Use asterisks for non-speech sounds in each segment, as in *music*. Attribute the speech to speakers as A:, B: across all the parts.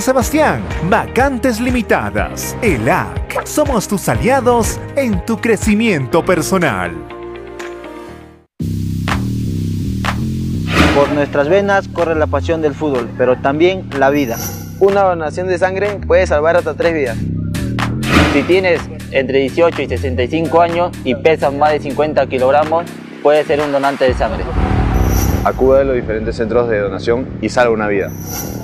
A: Sebastián. Vacantes limitadas. ELAC. Somos tus aliados en tu crecimiento personal.
B: Por nuestras venas corre la pasión del fútbol, pero también la vida.
C: Una donación de sangre puede salvar hasta tres vidas.
D: Si tienes entre 18 y 65 años y pesas más de 50 kilogramos, puedes ser un donante de sangre.
E: Acude a los diferentes centros de donación y salva una vida.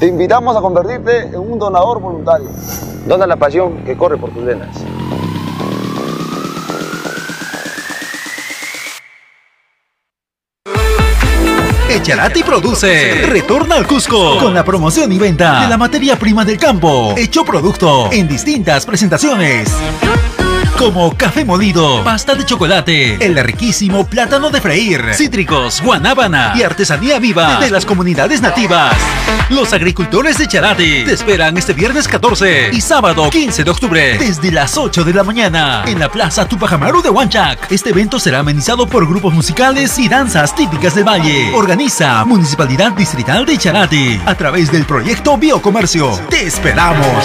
F: Te invitamos a convertirte en un donador voluntario.
C: Dona la pasión que corre por tus venas.
G: Echarati produce Retorna al Cusco con la promoción y venta de la materia prima del campo. Hecho producto en distintas presentaciones como café molido, pasta de chocolate, el riquísimo plátano de freír, cítricos, guanábana y artesanía viva de las comunidades nativas. Los agricultores de Charate te esperan este viernes 14 y sábado 15 de octubre desde las 8 de la mañana en la Plaza Tupajamaru de Huanchac. Este evento será amenizado por grupos musicales y danzas típicas del valle. Organiza Municipalidad Distrital de Charate a través del proyecto Biocomercio. ¡Te esperamos!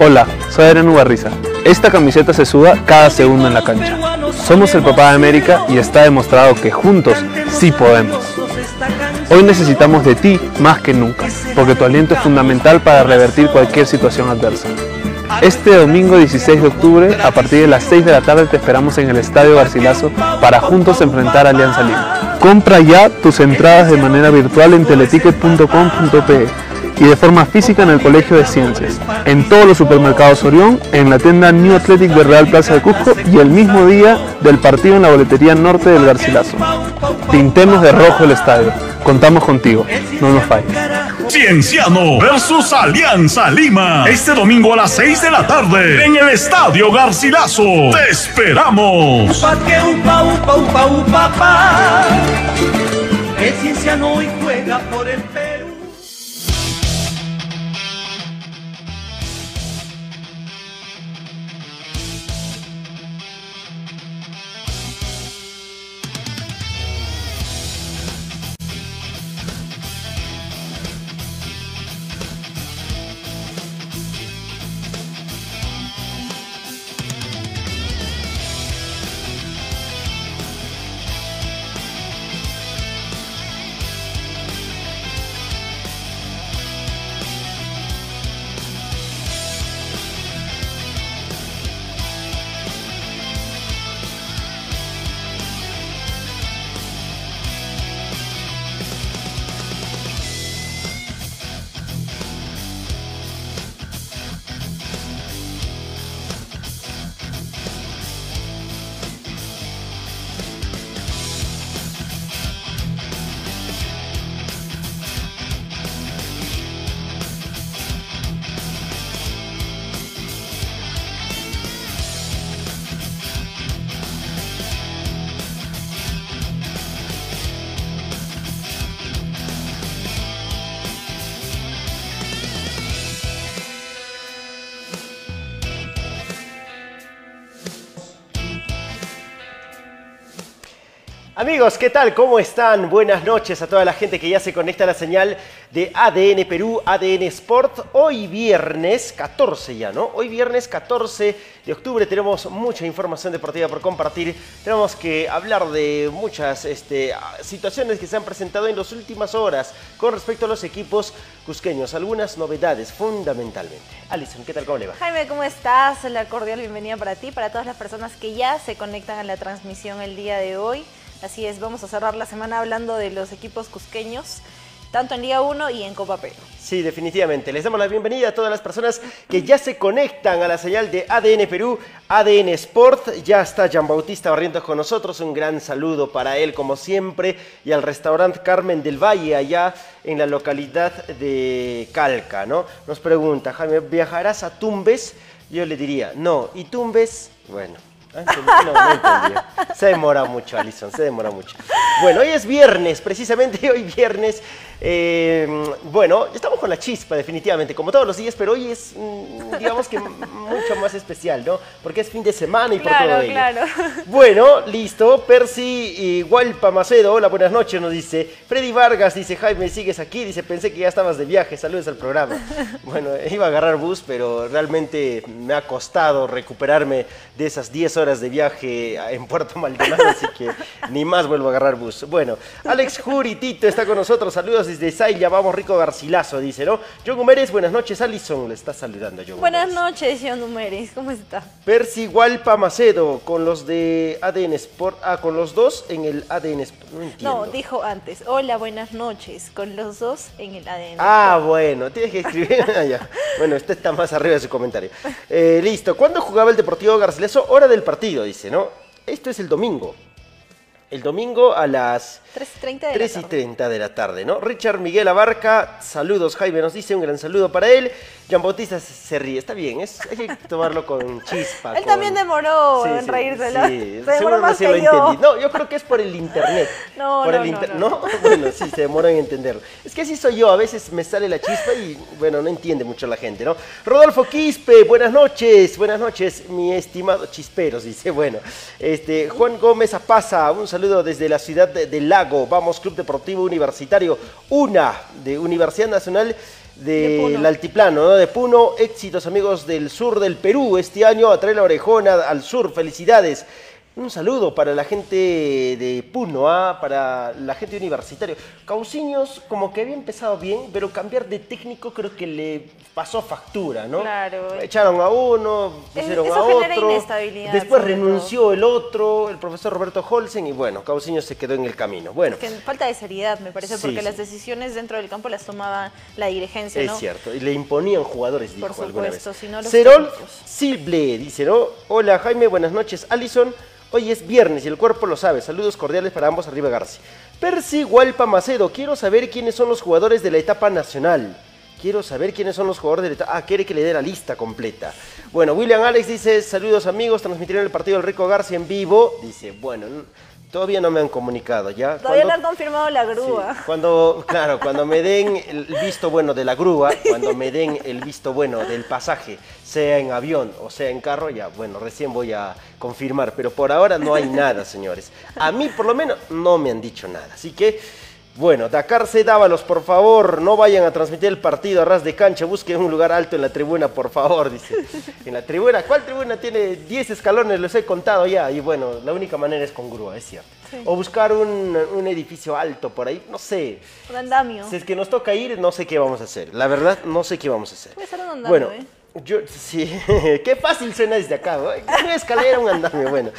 E: Hola, soy Adrián Ubarriza. Esta camiseta se suda cada segundo en la cancha. Somos el papá de América y está demostrado que juntos sí podemos. Hoy necesitamos de ti más que nunca, porque tu aliento es fundamental para revertir cualquier situación adversa. Este domingo 16 de octubre, a partir de las 6 de la tarde, te esperamos en el Estadio Garcilaso para juntos enfrentar a Alianza Lima. Compra ya tus entradas de manera virtual en teleticket.com.pe y de forma física en el Colegio de Ciencias, en todos los supermercados Orión, en la tienda New Athletic de Real Plaza de Cusco y el mismo día del partido en la boletería norte del Garcilaso. Pintemos de rojo el estadio. Contamos contigo. No nos falles.
H: Cienciano versus Alianza Lima. Este domingo a las 6 de la tarde en el Estadio Garcilaso. ¡Te esperamos!
I: El Cienciano hoy juega por el
J: Amigos, ¿qué tal? ¿Cómo están? Buenas noches a toda la gente que ya se conecta a la señal de ADN Perú, ADN Sport. Hoy viernes 14 ya, ¿no? Hoy viernes 14 de octubre tenemos mucha información deportiva por compartir. Tenemos que hablar de muchas este, situaciones que se han presentado en las últimas horas con respecto a los equipos cusqueños. Algunas novedades fundamentalmente. Alison, ¿qué tal? ¿Cómo le va?
K: Jaime, ¿cómo estás? La cordial bienvenida para ti, para todas las personas que ya se conectan a la transmisión el día de hoy. Así es, vamos a cerrar la semana hablando de los equipos cusqueños
L: tanto en Liga 1 y en Copa Perú.
J: Sí, definitivamente. Les damos la bienvenida a todas las personas que ya se conectan a la señal de ADN Perú, ADN Sport. Ya está Jean Bautista Barrientos con nosotros. Un gran saludo para él, como siempre, y al restaurante Carmen del Valle, allá en la localidad de Calca, ¿no? Nos pregunta, Jaime, ¿viajarás a Tumbes? Yo le diría, no. ¿Y Tumbes? Bueno, Se demora mucho, Alison, se demora mucho. Bueno, hoy es viernes, precisamente hoy viernes. Eh, bueno, estamos con la chispa, definitivamente, como todos los días, pero hoy es, mm, digamos que *laughs* mucho más especial, ¿no? Porque es fin de semana y por todo ello. Claro. *laughs* Bueno, listo. Percy Gualpa Macedo, hola, buenas noches, nos dice. Freddy Vargas dice, Jaime, ¿sigues aquí? Dice, pensé que ya estabas de viaje, saludos al programa. *laughs* Bueno, iba a agarrar bus, pero realmente me ha costado recuperarme de esas 10 horas de viaje en Puerto Maldonado, así que ni más vuelvo a agarrar bus. Bueno, Alex Juritito está con nosotros, saludos desde Zayla, vamos Rico Garcilaso, dice, ¿no? John Humérez, buenas noches, Alison, le está saludando John
L: Buenas noches, John Humérez, ¿cómo está?
J: Percy Gualpa Macedo, con los de ADN Sport, ah, con los dos en el ADN Sport, no entiendo.
L: No, dijo antes, hola, buenas noches, con los dos en el ADN
J: Ah, bueno, tienes que escribir allá. *laughs* Ah, bueno, este está más arriba de su comentario. Eh, listo, ¿cuándo jugaba el Deportivo Garcilaso? Hora del partido, dice, ¿no? Esto es el domingo. El domingo a las 3 y 30 de la tarde, ¿no? Richard Miguel Abarca, saludos, Jaime nos dice, un gran saludo para él. Jean Bautista se, ríe, está bien, es, hay que tomarlo con chispa. *laughs*
L: él también demoró en sí, reírse,
J: sí, se demoró más que lo yo. Entendí. No, yo creo que es por el internet. *laughs*
L: No,
J: por
L: no,
J: el
L: inter...
J: no, *laughs* Bueno, sí, se demoró en entenderlo. Es que así soy yo, a veces me sale la chispa y, bueno, no entiende mucho la gente, ¿no? Rodolfo Quispe, buenas noches, buenas noches, mi estimado chisperos, dice, bueno. Este, Juan Gómez Apaza, un saludo desde la ciudad de, de Lago, vamos, Club Deportivo Universitario, una de Universidad Nacional del de Altiplano, ¿no? de Puno. Éxitos amigos del sur del Perú este año, a traer la orejona al sur. Felicidades. Un saludo para la gente de Puno, ¿ah? para la gente universitaria. Cauciños como que había empezado bien, pero cambiar de técnico creo que le pasó factura, ¿no?
L: Claro.
J: Echaron a uno, pusieron
L: Eso
J: a otro.
L: Inestabilidad,
J: después renunció todo. el otro, el profesor Roberto Holsen, y bueno, Cauciños se quedó en el camino. Bueno.
L: Es que falta de seriedad, me parece,
J: Sí,
L: porque
J: sí.
L: las decisiones dentro del campo las tomaba la dirigencia, ¿no?
J: Es cierto, y le imponían jugadores, dijo
L: Por
J: alguna vez.
L: supuesto, si no los
J: Cerol. Silble dice, ¿no? Hola Jaime, buenas noches. Alison, hoy es viernes y el cuerpo lo sabe. Saludos cordiales para ambos, arriba García. Percy Gualpa Macedo, quiero saber quiénes son los jugadores de la etapa nacional. Quiero saber quiénes son los jugadores de la etapa... Ah, quiere que le dé la lista completa. Bueno, William Alex dice, saludos amigos, transmitirán el partido del Rico García en vivo. Dice, bueno, todavía no me han comunicado, ¿ya?
L: Todavía
J: ¿Cuándo-
L: no han confirmado la grúa.
J: Sí, Cuando, claro, cuando me den el visto bueno de la grúa, cuando me den el visto bueno del pasaje, sea en avión o sea en carro, ya, bueno, recién voy a confirmar. Pero por ahora no hay nada, señores. A mí, por lo menos, no me han dicho nada. Así que, bueno, Dakar C. Dávalos, por favor, no vayan a transmitir el partido a ras de cancha. Busquen un lugar alto en la tribuna, por favor, dice. En la tribuna, ¿cuál tribuna tiene 10 escalones? Los he contado ya. Y bueno, la única manera es con grúa, es cierto.
L: Sí.
J: O buscar un, un edificio alto por ahí, no sé.
L: Un andamio.
J: Si es que nos toca ir, no sé qué vamos a hacer. La verdad, no sé qué vamos a hacer.
L: Puede ser un andamio,
J: Bueno,
L: ¿eh?
J: Yo, sí, *laughs* qué fácil suena desde acá. ¿no? Una escalera, un andamio, bueno.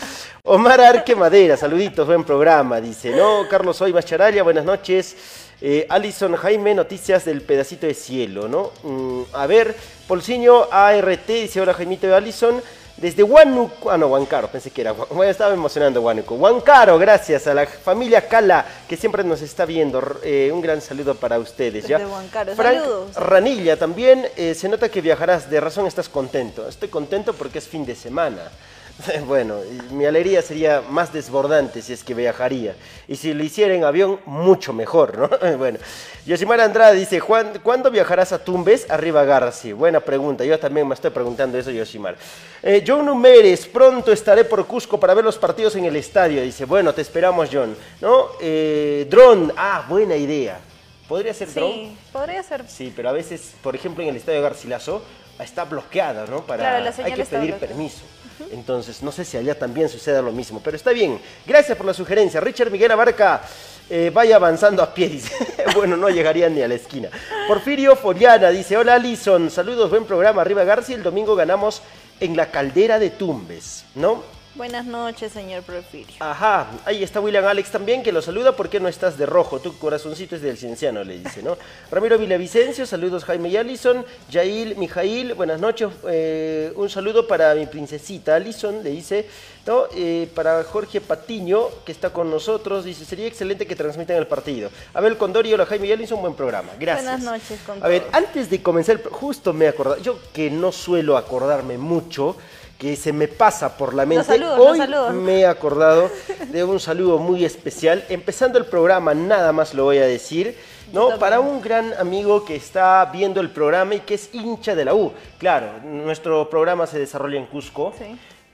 J: Omar Arque Madera, saluditos, buen programa, dice, ¿no? Carlos Hoy Macharalla, buenas noches. Eh, Alison Jaime, noticias del pedacito de cielo, ¿no? Mm, a ver, Polciño ART, dice, hola Jaimito de Alison. Desde Huánuco, ah no, Huancaro, pensé que era, bueno, estaba emocionando Huánuco. Huancaro, gracias a la familia Cala, que siempre nos está viendo. Eh, un gran saludo para ustedes, ¿ya?
L: Desde Huancaro,
J: Frank
L: saludos.
J: Ranilla, también eh, se nota que viajarás, de razón estás contento. Estoy contento porque es fin de semana. *laughs* Bueno, mi alegría sería más desbordante si es que viajaría. Y si lo hiciera en avión, mucho mejor, ¿no? *laughs* Bueno, Yosimar Andrade dice, Juan, ¿cuándo viajarás a Tumbes? Arriba Garci. Buena pregunta, yo también me estoy preguntando eso, Yosimar. Eh, John Numérez, pronto estaré por Cusco para ver los partidos en el estadio. Dice, bueno, te esperamos, John. ¿No? Eh, Drone, ah, buena idea. ¿Podría ser drone?
L: Sí, podría ser.
J: Sí, pero a veces, por ejemplo, en el estadio Garcilaso está bloqueado, ¿no? Para,
L: Claro, la
J: hay que pedir
L: bloqueada.
J: permiso. Entonces, no sé si allá también suceda lo mismo, pero está bien. Gracias por la sugerencia. Richard Miguel Abarca, eh, vaya avanzando a pie, *laughs* bueno, no llegaría ni a la esquina. Porfirio Foliana dice, hola Alison, saludos, buen programa. Arriba García, el domingo ganamos en la caldera de Tumbes, ¿no?
L: Buenas noches, señor Porfirio.
J: Ajá, ahí está William Alex también, que lo saluda. ¿Por qué no estás de rojo? Tu corazoncito es del cienciano, le dice, ¿no? *laughs* Ramiro Villavicencio, saludos Jaime y Alison. Yail, Mijail, buenas noches. Eh, un saludo para mi princesita Alison, le dice, ¿no? Eh, para Jorge Patiño, que está con nosotros, dice, sería excelente que transmitan el partido. Abel Condori, hola Jaime y Alison, buen programa. Gracias.
L: Buenas noches, con
J: A ver, antes de comenzar, justo me he acordado, yo que no suelo acordarme mucho, que se me pasa por la mente,
L: saludos,
J: hoy me he acordado *laughs* de un saludo muy especial. Empezando el programa, nada más lo voy a decir, ¿no? Para un gran amigo que está viendo el programa y que es hincha de la U. Claro, nuestro programa se desarrolla en Cusco,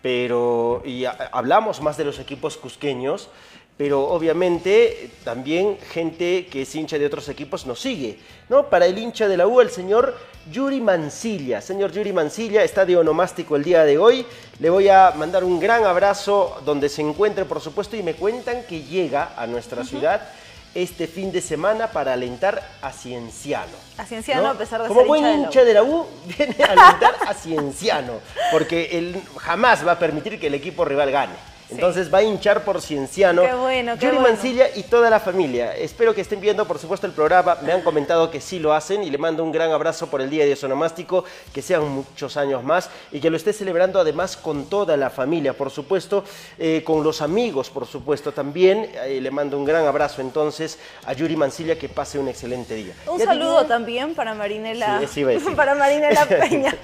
J: pero y a- hablamos más de los equipos cusqueños, pero obviamente también gente que es hincha de otros equipos nos sigue, ¿no? Para el hincha de la U, el señor Yuri Mancilla. Señor Yuri Mancilla está de onomástico el día de hoy. Le voy a mandar un gran abrazo donde se encuentre, por supuesto, y me cuentan que llega a nuestra ciudad este fin de semana para alentar a Cienciano.
L: A Cienciano,
J: ¿no?
L: a pesar de
J: Como
L: ser
J: buen
L: hincha de la U,
J: viene a alentar a Cienciano, porque él jamás va a permitir que el equipo rival gane. Entonces va a hinchar por Cienciano.
L: Qué bueno, qué
J: Yuri
L: bueno.
J: Mancilla y toda la familia. Espero que estén viendo, por supuesto, el programa. Me han comentado que sí lo hacen y le mando un gran abrazo por el Día de Sonomástico. Que sean muchos años más y que lo esté celebrando además con toda la familia, por supuesto, eh, con los amigos, por supuesto, también. Eh, le mando un gran abrazo entonces a Yuri Mancilla. Que pase un excelente día.
L: Un
J: Ya
L: saludo
J: digo-
L: también para Marinela,
J: Sí, *laughs*
L: para Marinela *laughs* Peña,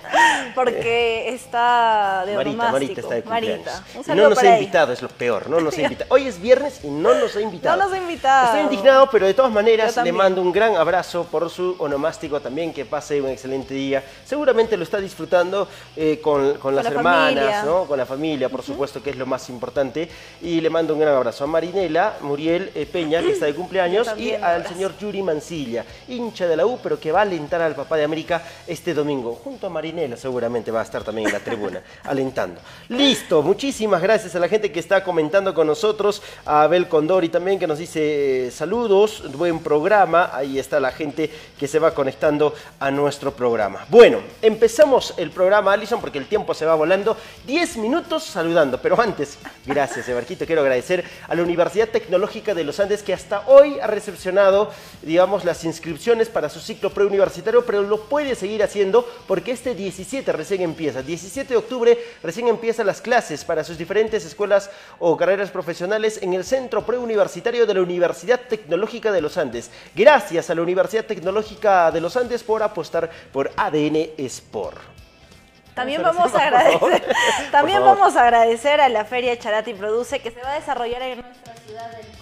L: porque está de
J: Marita. Marita está de cumpleaños.
L: Marita, un saludo
J: no
L: para ella.
J: Invitado, es lo peor, no nos ha invitado. Hoy es viernes y no nos ha invitado.
L: No nos ha invitado.
J: Estoy indignado, pero de todas maneras le mando un gran abrazo por su onomástico también, que pase un excelente día. Seguramente lo está disfrutando eh, con, con las
L: la
J: hermanas,
L: familia.
J: ¿no? Con la familia, por supuesto, que es lo más importante. Y le mando un gran abrazo a Marinela, Muriel eh, Peña, que está de *clears throat* cumpleaños, y al señor Yuri Mancilla, hincha de la U, pero que va a alentar al papá de América este domingo. Junto a Marinela seguramente va a estar también en la tribuna, *laughs* alentando. Listo, muchísimas gracias a la gente que está comentando con nosotros, a Abel Condori también que nos dice eh, saludos, buen programa, ahí está la gente que se va conectando a nuestro programa. Bueno, empezamos el programa, Alison, porque el tiempo se va volando. 10 minutos saludando, pero antes, gracias, Ebarquito, quiero agradecer a la Universidad Tecnológica de los Andes que hasta hoy ha recepcionado, digamos, las inscripciones para su ciclo preuniversitario, pero lo puede seguir haciendo porque este 17 recién empieza. 17 de octubre recién empiezan las clases para sus diferentes escuelas o carreras profesionales en el Centro Preuniversitario de la Universidad Tecnológica de los Andes. Gracias a la Universidad Tecnológica de los Andes por apostar por ADN Sport.
L: También vamos a agradecer, *laughs* también vamos a agradecer a la Feria Charati Produce que se va a desarrollar en nuestra ciudad del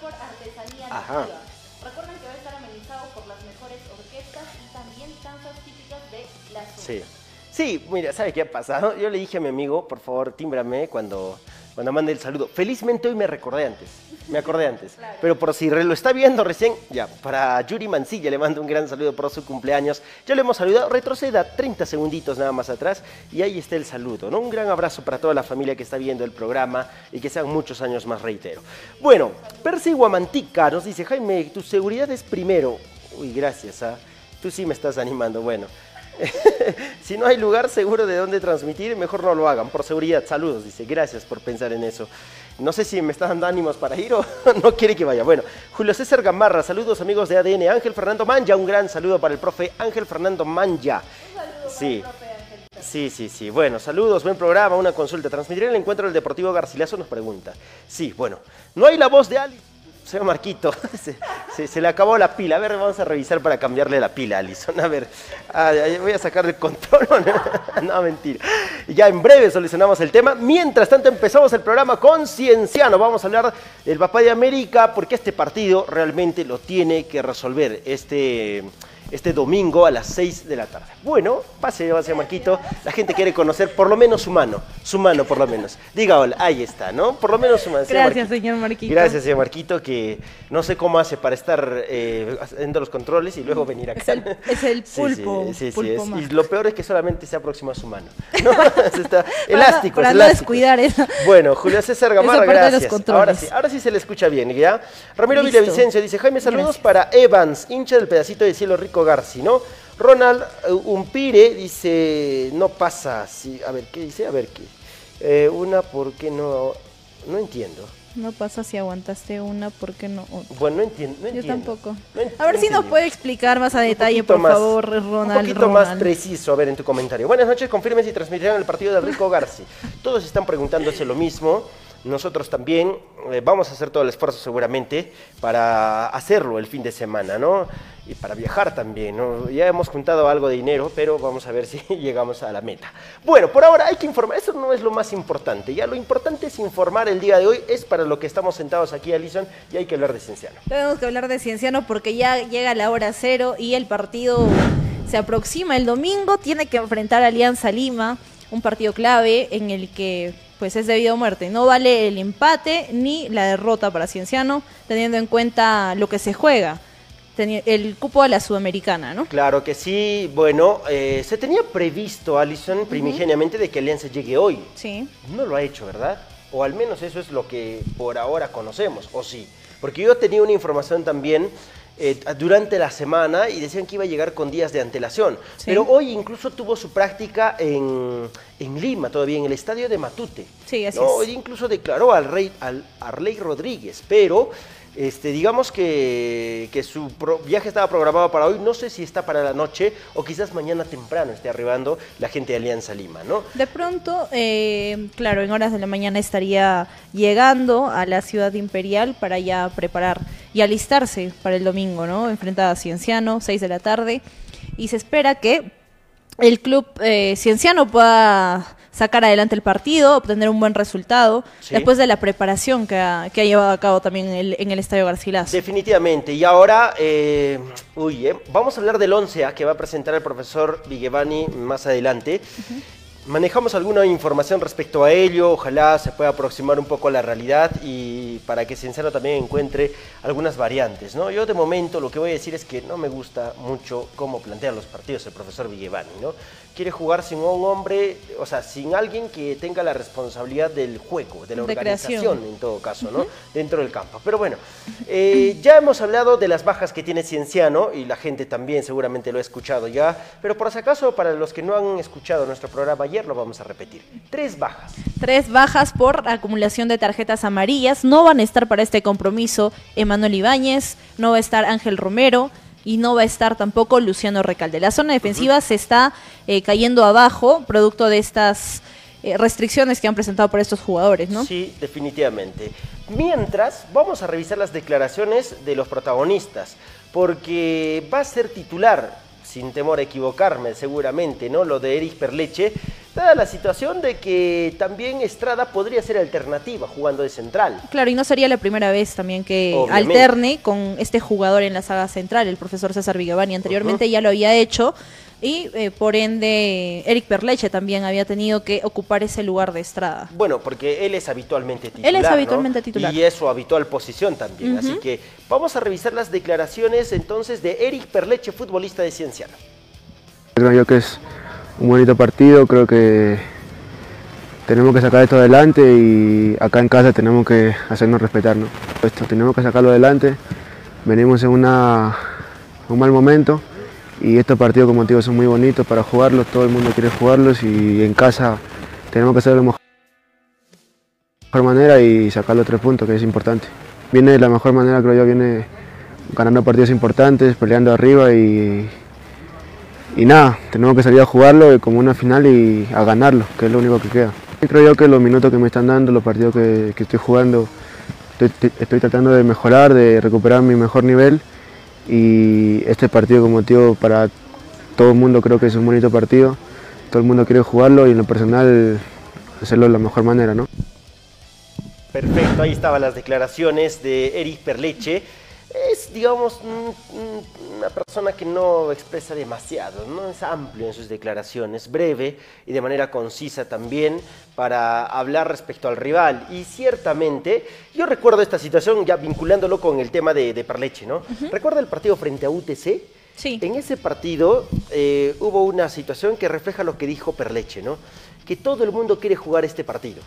L: mejor artesanía
J: Ajá.
L: nativa. Recuerden que va a estar amenizado por las mejores orquestas y también danzas típicas de la zona.
J: Sí. Sí, mira, ¿sabe qué ha pasado? Yo le dije a mi amigo, por favor, tímbrame cuando, cuando mande el saludo. Felizmente hoy me recordé antes, me acordé antes. *laughs* Pero por si lo está viendo recién, ya, para Yuri Mancilla le mando un gran saludo por su cumpleaños. Ya lo hemos saludado, retroceda 30 segunditos nada más atrás y ahí está el saludo, ¿no? Un gran abrazo para toda la familia que está viendo el programa y que sean muchos años más, reitero. Bueno, Percy Guamantica nos dice, Jaime, tu seguridad es primero. Uy, gracias, ¿ah? Tú sí me estás animando, bueno. *laughs* si no hay lugar seguro de dónde transmitir, mejor no lo hagan, por seguridad. Saludos, dice. Gracias por pensar en eso. No sé si me está dando ánimos para ir o *laughs* no quiere que vaya. Bueno, Julio César Gamarra, saludos amigos de ADN. Ángel Fernando Manja, un gran saludo para el profe Ángel Fernando Manja. Sí. Sí, sí, sí. Bueno, saludos, buen programa, una consulta. ¿Transmitiré el encuentro del Deportivo Garcilaso? Nos pregunta. Sí, bueno. No hay la voz de Ali. Señor Marquito, *laughs* se, le acabó la pila. A ver, vamos a revisar para cambiarle la pila, Alison. A ver, voy a sacar el control. *laughs* no, mentira. Ya en breve solucionamos el tema. Mientras tanto, empezamos el programa con Cienciano. Vamos a hablar del papá de América, porque este partido realmente lo tiene que resolver. Este, este domingo a las 6 de la tarde. Bueno, pase, pase Marquito. La gente quiere conocer por lo menos su mano. Su mano, por lo menos. Diga hola, ahí está, ¿no? Por lo menos su mano. señor
K: Gracias,
J: Marquito.
K: señor Marquito.
J: Gracias, señor Marquito, que no sé cómo hace para estar eh, haciendo los controles y luego venir acá.
K: Es el, es el pulpo.
J: sí, sí, sí,
K: pulpo
J: es-
K: más.
J: y lo peor es que solamente se aproxima a su mano. ¿no? *laughs* *laughs* Está
K: Para-
J: elástico,
K: para
J: es
K: no
J: elástico.
K: descuidar eso.
J: Bueno, Julio César Gamarra, gracias. Ahora sí, ahora sí se le escucha bien, ¿ya? Ramiro
K: Listo.
J: Villavicencio dice, Jaime, saludos para Evans, hincha del pedacito de cielo rico Garci, ¿no? Ronald eh, Umpire dice, no pasa, sí, a ver, ¿qué dice? A ver, ¿qué? Eh, una, ¿por qué no? No entiendo.
K: No pasa si aguantaste una, ¿por qué no otra?
J: Bueno, no entiendo. No
K: Yo tampoco.
J: No
K: A ver si nos puede explicar más a detalle, por
J: más-
K: favor, Ronald.
J: Un poquito más preciso, a ver, en tu comentario. Buenas noches, confirmen si transmitieron el partido del Rico Garci. Todos están preguntándose lo mismo. Nosotros también eh, vamos a hacer todo el esfuerzo seguramente para hacerlo el fin de semana, ¿no? Y para viajar también, ¿no? Ya hemos juntado algo de dinero, pero vamos a ver *laughs* si llegamos a la meta. Bueno, por ahora hay que informar, eso no es lo más importante, ya lo importante es informar el día de hoy, es para lo que estamos sentados aquí, Alison, y hay que hablar de Cienciano.
K: Tenemos que hablar de Cienciano porque ya llega la hora cero y el partido se aproxima el domingo. Tiene que enfrentar Alianza Lima, un partido clave en el que pues es debido a muerte. No vale el empate ni la derrota para Cienciano, teniendo en cuenta lo que se juega, el cupo a la Sudamericana, ¿no?
J: Claro que sí. Bueno, eh, se tenía previsto, Alison, primigeniamente, de que Alianza llegue hoy.
K: Sí.
J: No lo ha hecho, ¿verdad? O al menos eso es lo que por ahora conocemos, ¿o sí? Porque yo tenía una información también eh, durante la semana y decían que iba a llegar con días de antelación.
K: Sí.
J: Pero hoy incluso tuvo su práctica en, en Lima, todavía en el estadio de Matute.
K: Sí, así
J: No,
K: es.
J: hoy incluso declaró al rey al Arley Rodríguez, pero este, digamos que, que su pro- viaje estaba programado para hoy, no sé si está para la noche o quizás mañana temprano esté arribando la gente de Alianza Lima, ¿no?
K: De pronto, eh, claro, en horas de la mañana estaría llegando a la ciudad imperial para ya preparar y alistarse para el domingo, ¿no? Enfrentada a Cienciano, 6 de la tarde. Y se espera que el club eh, Cienciano pueda sacar adelante el partido, obtener un buen resultado,
J: Sí.
K: después de la preparación que ha, que ha llevado a cabo también en el, en el Estadio Garcilaso.
J: Definitivamente. Y ahora, eh, uy, eh, vamos a hablar del 11 que va a presentar el profesor Vigevani más adelante. Manejamos alguna información respecto a ello, ojalá se pueda aproximar un poco a la realidad y para que Cienciano también encuentre algunas variantes. ¿no? Yo de momento lo que voy a decir es que no me gusta mucho cómo plantea los partidos el profesor Vigevani. ¿no? Quiere jugar sin un hombre, o sea, sin alguien que tenga la responsabilidad del juego, de la
K: De creación.
J: organización en todo caso, ¿no? Dentro del campo. Pero bueno, eh, ya hemos hablado de las bajas que tiene Cienciano y la gente también seguramente lo ha escuchado ya, pero por si acaso para los que no han escuchado nuestro programa ayer lo vamos a repetir. Tres bajas.
K: Tres bajas por acumulación de tarjetas amarillas. No van a estar para este compromiso Emanuel Ibáñez, no va a estar Ángel Romero y no va a estar tampoco Luciano Recalde. La zona defensiva se está eh, cayendo abajo producto de estas eh, restricciones que han presentado por estos jugadores, ¿no?
J: Sí, definitivamente. Mientras, vamos a revisar las declaraciones de los protagonistas, porque va a ser titular, sin temor a equivocarme seguramente, ¿no? Lo de Eric Perleche, dada la situación de que también Estrada podría ser alternativa jugando de central.
K: Claro, y no sería la primera vez también que
J: Obviamente.
K: alterne con este jugador en la saga central, el profesor César Vigavani. Anteriormente ya lo había hecho y eh, por ende Eric Perleche también había tenido que ocupar ese lugar de Estrada.
J: Bueno, porque él es habitualmente titular.
K: Él es
J: ¿no?
K: habitualmente titular.
J: Y es su habitual posición también. Así que vamos a revisar las declaraciones entonces de Eric Perleche, futbolista de Cienciano.
M: Creo yo que es un bonito partido, creo que tenemos que sacar esto adelante y acá en casa tenemos que hacernos respetar. ¿no? Esto, tenemos que sacarlo adelante, venimos en una, un mal momento y estos partidos como digo son muy bonitos para jugarlos, todo el mundo quiere jugarlos y en casa tenemos que hacerlo de la mejor manera y sacar los tres puntos que es importante. Viene de la mejor manera creo yo, viene ganando partidos importantes, peleando arriba y, y nada, tenemos que salir a jugarlo como una final y a ganarlo, que es lo único que queda. Creo yo que los minutos que me están dando, los partidos que, estoy jugando, estoy tratando de mejorar, de recuperar mi mejor nivel y este partido como digo para todo el mundo creo que es un bonito partido, todo el mundo quiere jugarlo y en lo personal hacerlo de la mejor manera, ¿no?
J: Perfecto, ahí estaban las declaraciones de Eric Perleche. Es, digamos, un- un- una persona que no expresa demasiado, no es amplio en sus declaraciones, breve y de manera concisa también para hablar respecto al rival. Y ciertamente, yo recuerdo esta situación ya vinculándolo con el tema de, de Perleche, ¿no? ¿Recuerda el partido frente a UTC?
K: Sí.
J: En ese partido eh, hubo una situación que refleja lo que dijo Perleche, ¿no? Que todo el mundo quiere jugar este partido.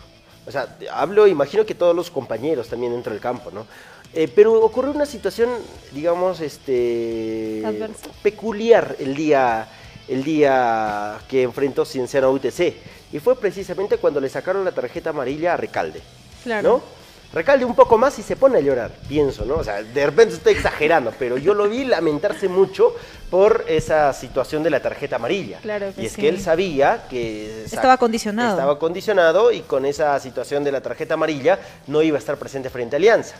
J: O sea, hablo, imagino que todos los compañeros también dentro del campo, ¿no? Eh, pero ocurrió una situación, digamos, este, peculiar el día, el día que enfrentó Cienciano a UTC. Y fue precisamente cuando le sacaron la tarjeta amarilla a Recalde.
K: Claro.
J: ¿no? Recalde un poco más y se pone a llorar, pienso, ¿no? O sea, de repente estoy exagerando, pero yo lo vi lamentarse mucho por esa situación de la tarjeta amarilla.
K: Claro que
J: y es
K: sí.
J: que él sabía que...
K: Estaba condicionado.
J: Estaba condicionado y con esa situación de la tarjeta amarilla no iba a estar presente frente a Alianza.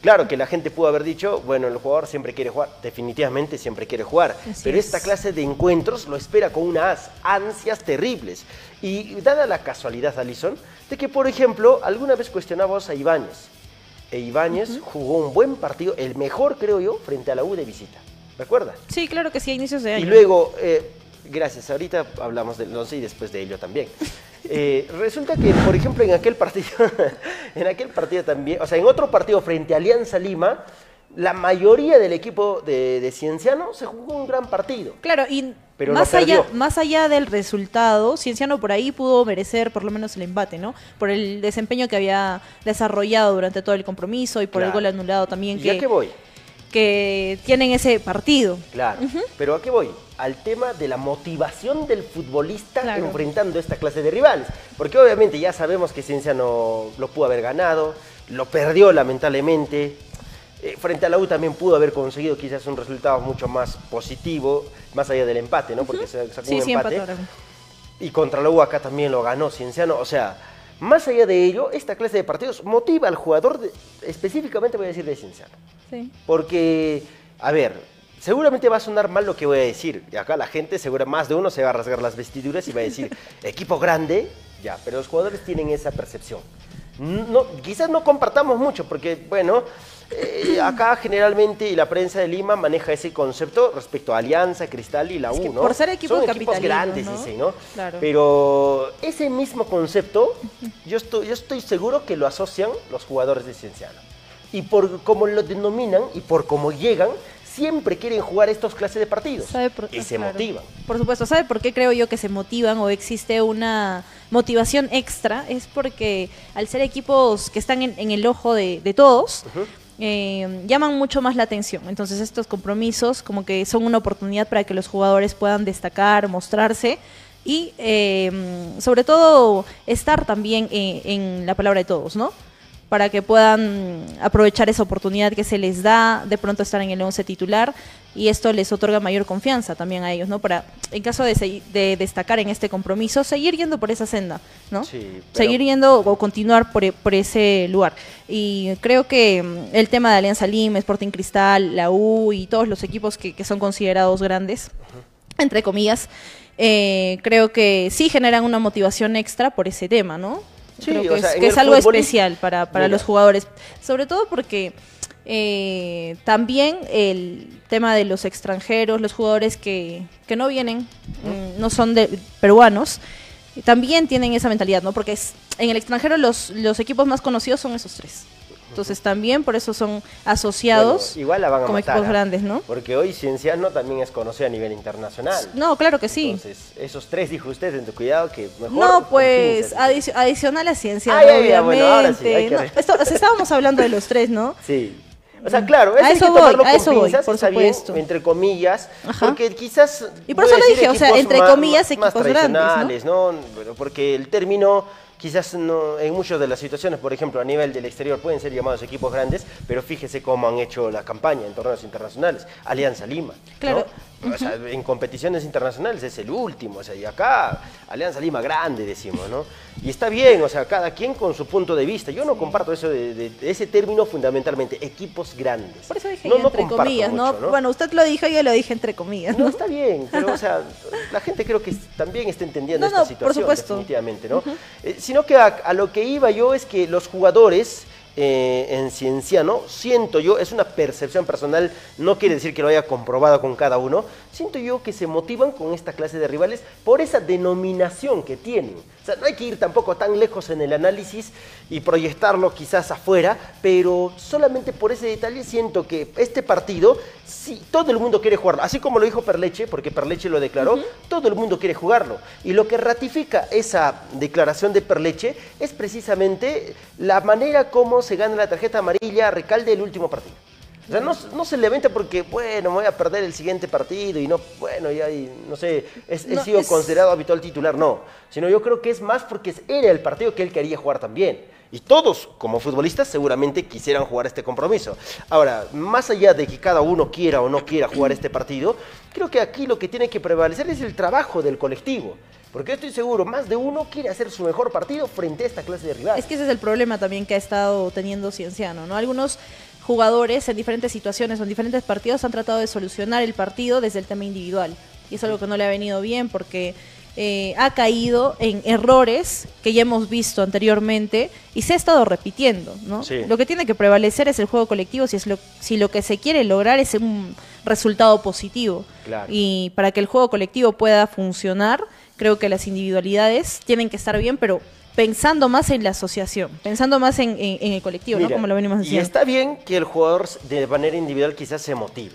J: Claro que la gente pudo haber dicho, bueno, el jugador siempre quiere jugar, definitivamente siempre quiere jugar,
K: Así
J: pero
K: es.
J: esta clase de encuentros lo espera con unas ansias terribles. Y dada la casualidad, Alison, de que, por ejemplo, alguna vez cuestionamos a Ibáñez, e Ibáñez jugó un buen partido, el mejor creo yo, frente a la U de visita. ¿Recuerda?
K: Sí, claro que sí, a inicios de año.
J: Y luego, eh, gracias, ahorita hablamos del 11 y después de ello también. Eh, resulta que, por ejemplo, en aquel partido, *laughs* en aquel partido también, o sea, en otro partido frente a Alianza Lima, la mayoría del equipo de, de Cienciano se jugó un gran partido.
K: Claro, y
J: Pero
K: más, allá, más allá del resultado, Cienciano por ahí pudo merecer por lo menos el empate, ¿no? Por el desempeño que había desarrollado durante todo el compromiso y por el gol anulado también
J: ¿Y a
K: que,
J: qué voy?
K: Que tienen ese partido.
J: Claro. Pero ¿a qué voy? Al tema de la motivación del futbolista
K: Claro.
J: enfrentando esta clase de rivales. Porque obviamente ya sabemos que Cienciano lo pudo haber ganado, lo perdió lamentablemente. Eh, frente a la U también pudo haber conseguido quizás un resultado mucho más positivo, más allá del empate, ¿no? Porque se sacó
K: Sí,
J: un empate. Y contra la U acá también lo ganó Cienciano. O sea, más allá de ello, esta clase de partidos motiva al jugador, de- específicamente voy a decir de Cienciano.
K: Sí.
J: Porque, a ver, seguramente va a sonar mal lo que voy a decir. Y acá la gente, seguro más de uno se va a rasgar las vestiduras y va a decir, *laughs* equipo grande, ya, pero los jugadores tienen esa percepción. No, quizás no compartamos mucho, porque, bueno, eh, acá generalmente la prensa de Lima maneja ese concepto respecto a Alianza, Cristal y la U,
K: que
J: ¿no?
K: por ser equipos
J: Son equipos grandes,
K: ¿no?
J: ¿no?
K: Claro.
J: Pero ese mismo concepto, yo estoy, yo estoy seguro que lo asocian los jugadores de Cienciano. Y por cómo lo denominan y por cómo llegan, siempre quieren jugar estos clases de partidos.
K: ¿Sabe por-
J: y se
K: claro.
J: motivan.
K: Por supuesto, ¿sabe por qué creo yo que se motivan o existe una motivación extra? Es porque al ser equipos que están en, en el ojo de, de todos, eh, llaman mucho más la atención. Entonces estos compromisos como que son una oportunidad para que los jugadores puedan destacar, mostrarse y eh, sobre todo estar también eh, en la palabra de todos, ¿no? Para que puedan aprovechar esa oportunidad que se les da de pronto estar en el 11 titular y esto les otorga mayor confianza también a ellos, ¿no? Para, en caso de, de destacar en este compromiso, seguir yendo por esa senda, ¿no?
J: Sí, pero-
K: Seguir yendo o continuar por, e- por ese lugar. Y creo que mm, el tema de Alianza Lima, Sporting Cristal, la U y todos los equipos que, que son considerados grandes, entre comillas, eh, creo que sí generan una motivación extra por ese tema, ¿no?
J: Sí,
K: creo que
J: o
K: es,
J: sea, en
K: que
J: el
K: es algo
J: futbolista-
K: especial para, para los jugadores. Sobre todo porque eh, también el tema de los extranjeros, los jugadores que, que no vienen, mm, no son de, peruanos, también tienen esa mentalidad, ¿no? Porque es, en el extranjero los, los equipos más conocidos son esos tres. Entonces también por eso son asociados
J: Bueno, igual la van a
K: como
J: matar,
K: equipos
J: ¿ah?
K: grandes, ¿no?
J: Porque hoy Cienciano también es conocido a nivel internacional.
K: No, claro que sí.
J: Entonces, esos tres dijo usted, en tu cuidado, que mejor.
K: No, pues adici- adicional a ciencia,
J: Ah,
K: obviamente.
J: bueno, ahora sí, hay que
K: No, esto- estábamos hablando de los tres, ¿no? *laughs*
J: Sí. O sea, claro,
K: A
J: eso hay
K: eso
J: que
K: voy,
J: tomarlo
K: a
J: con
K: eso voy,
J: pinzas,
K: por
J: bien,
K: supuesto.
J: entre comillas,
K: Ajá.
J: porque quizás
K: Y por
J: voy a
K: eso lo dije, o sea, entre
J: más-
K: comillas,
J: más
K: equipos grandes, ¿no?
J: ¿no? Porque el término quizás en muchas de las situaciones, por ejemplo, a nivel del exterior pueden ser llamados equipos grandes, pero fíjese cómo han hecho la campaña en torneos internacionales. Alianza Lima, ¿no? O sea, en competiciones internacionales es el último, o sea, y acá Alianza Lima grande decimos, ¿no? Y está bien, o sea, cada quien con su punto de vista. Yo no comparto eso de, de- de ese término fundamentalmente, equipos grandes.
K: Por eso dije
J: no, no
K: entre
J: comparto
K: comillas, ¿no?
J: mucho,
K: Bueno, usted lo dijo, yo lo dije entre comillas,
J: no,
K: ¿no?
J: está bien, pero o sea, *laughs* la gente creo que también está entendiendo
K: No,
J: esta
K: no, por
J: situación,
K: supuesto.
J: definitivamente, ¿no? Eh, sino que a, a lo que iba yo es que los jugadores eh, en Cienciano, siento yo, es una percepción personal, no quiere decir que lo haya comprobado con cada uno, siento yo que se motivan con esta clase de rivales por esa denominación que tienen. O sea, no hay que ir tampoco tan lejos en el análisis y proyectarlo quizás afuera, pero solamente por ese detalle siento que este partido, sí, todo el mundo quiere jugarlo. Así como lo dijo Perleche, porque Perleche lo declaró, todo el mundo quiere jugarlo. Y lo que ratifica esa declaración de Perleche es precisamente la manera como se gana la tarjeta amarilla a Recalde el último partido. O sea, no, no se levanta porque, bueno, me voy a perder el siguiente partido y no, bueno, ya, y, no sé, es- he sido
K: es-
J: considerado habitual titular, no. Sino yo creo que es más porque era el partido que él quería jugar también. Y todos, como futbolistas, seguramente quisieran jugar este compromiso. Ahora, más allá de que cada uno quiera o no quiera jugar este partido, creo que aquí lo que tiene que prevalecer es el trabajo del colectivo. Porque estoy seguro, más de uno quiere hacer su mejor partido frente a esta clase de rivales.
K: Es que ese es el problema también que ha estado teniendo Cienciano, ¿no? Algunos jugadores en diferentes situaciones o en diferentes partidos han tratado de solucionar el partido desde el tema individual. Y es algo que no le ha venido bien porque eh, ha caído en errores que ya hemos visto anteriormente y se ha estado repitiendo, ¿no?
N: Sí.
K: Lo que tiene que prevalecer es el juego colectivo si, es lo, si lo que se quiere lograr es un resultado positivo.
J: Claro.
K: Y para que el juego colectivo pueda funcionar, creo que las individualidades tienen que estar bien, pero pensando más en la asociación, pensando más en, en- en el colectivo, ¿no?
J: Mira,
K: Como lo venimos
J: Y
K: diciendo.
J: está bien que el jugador de manera individual quizás se motive,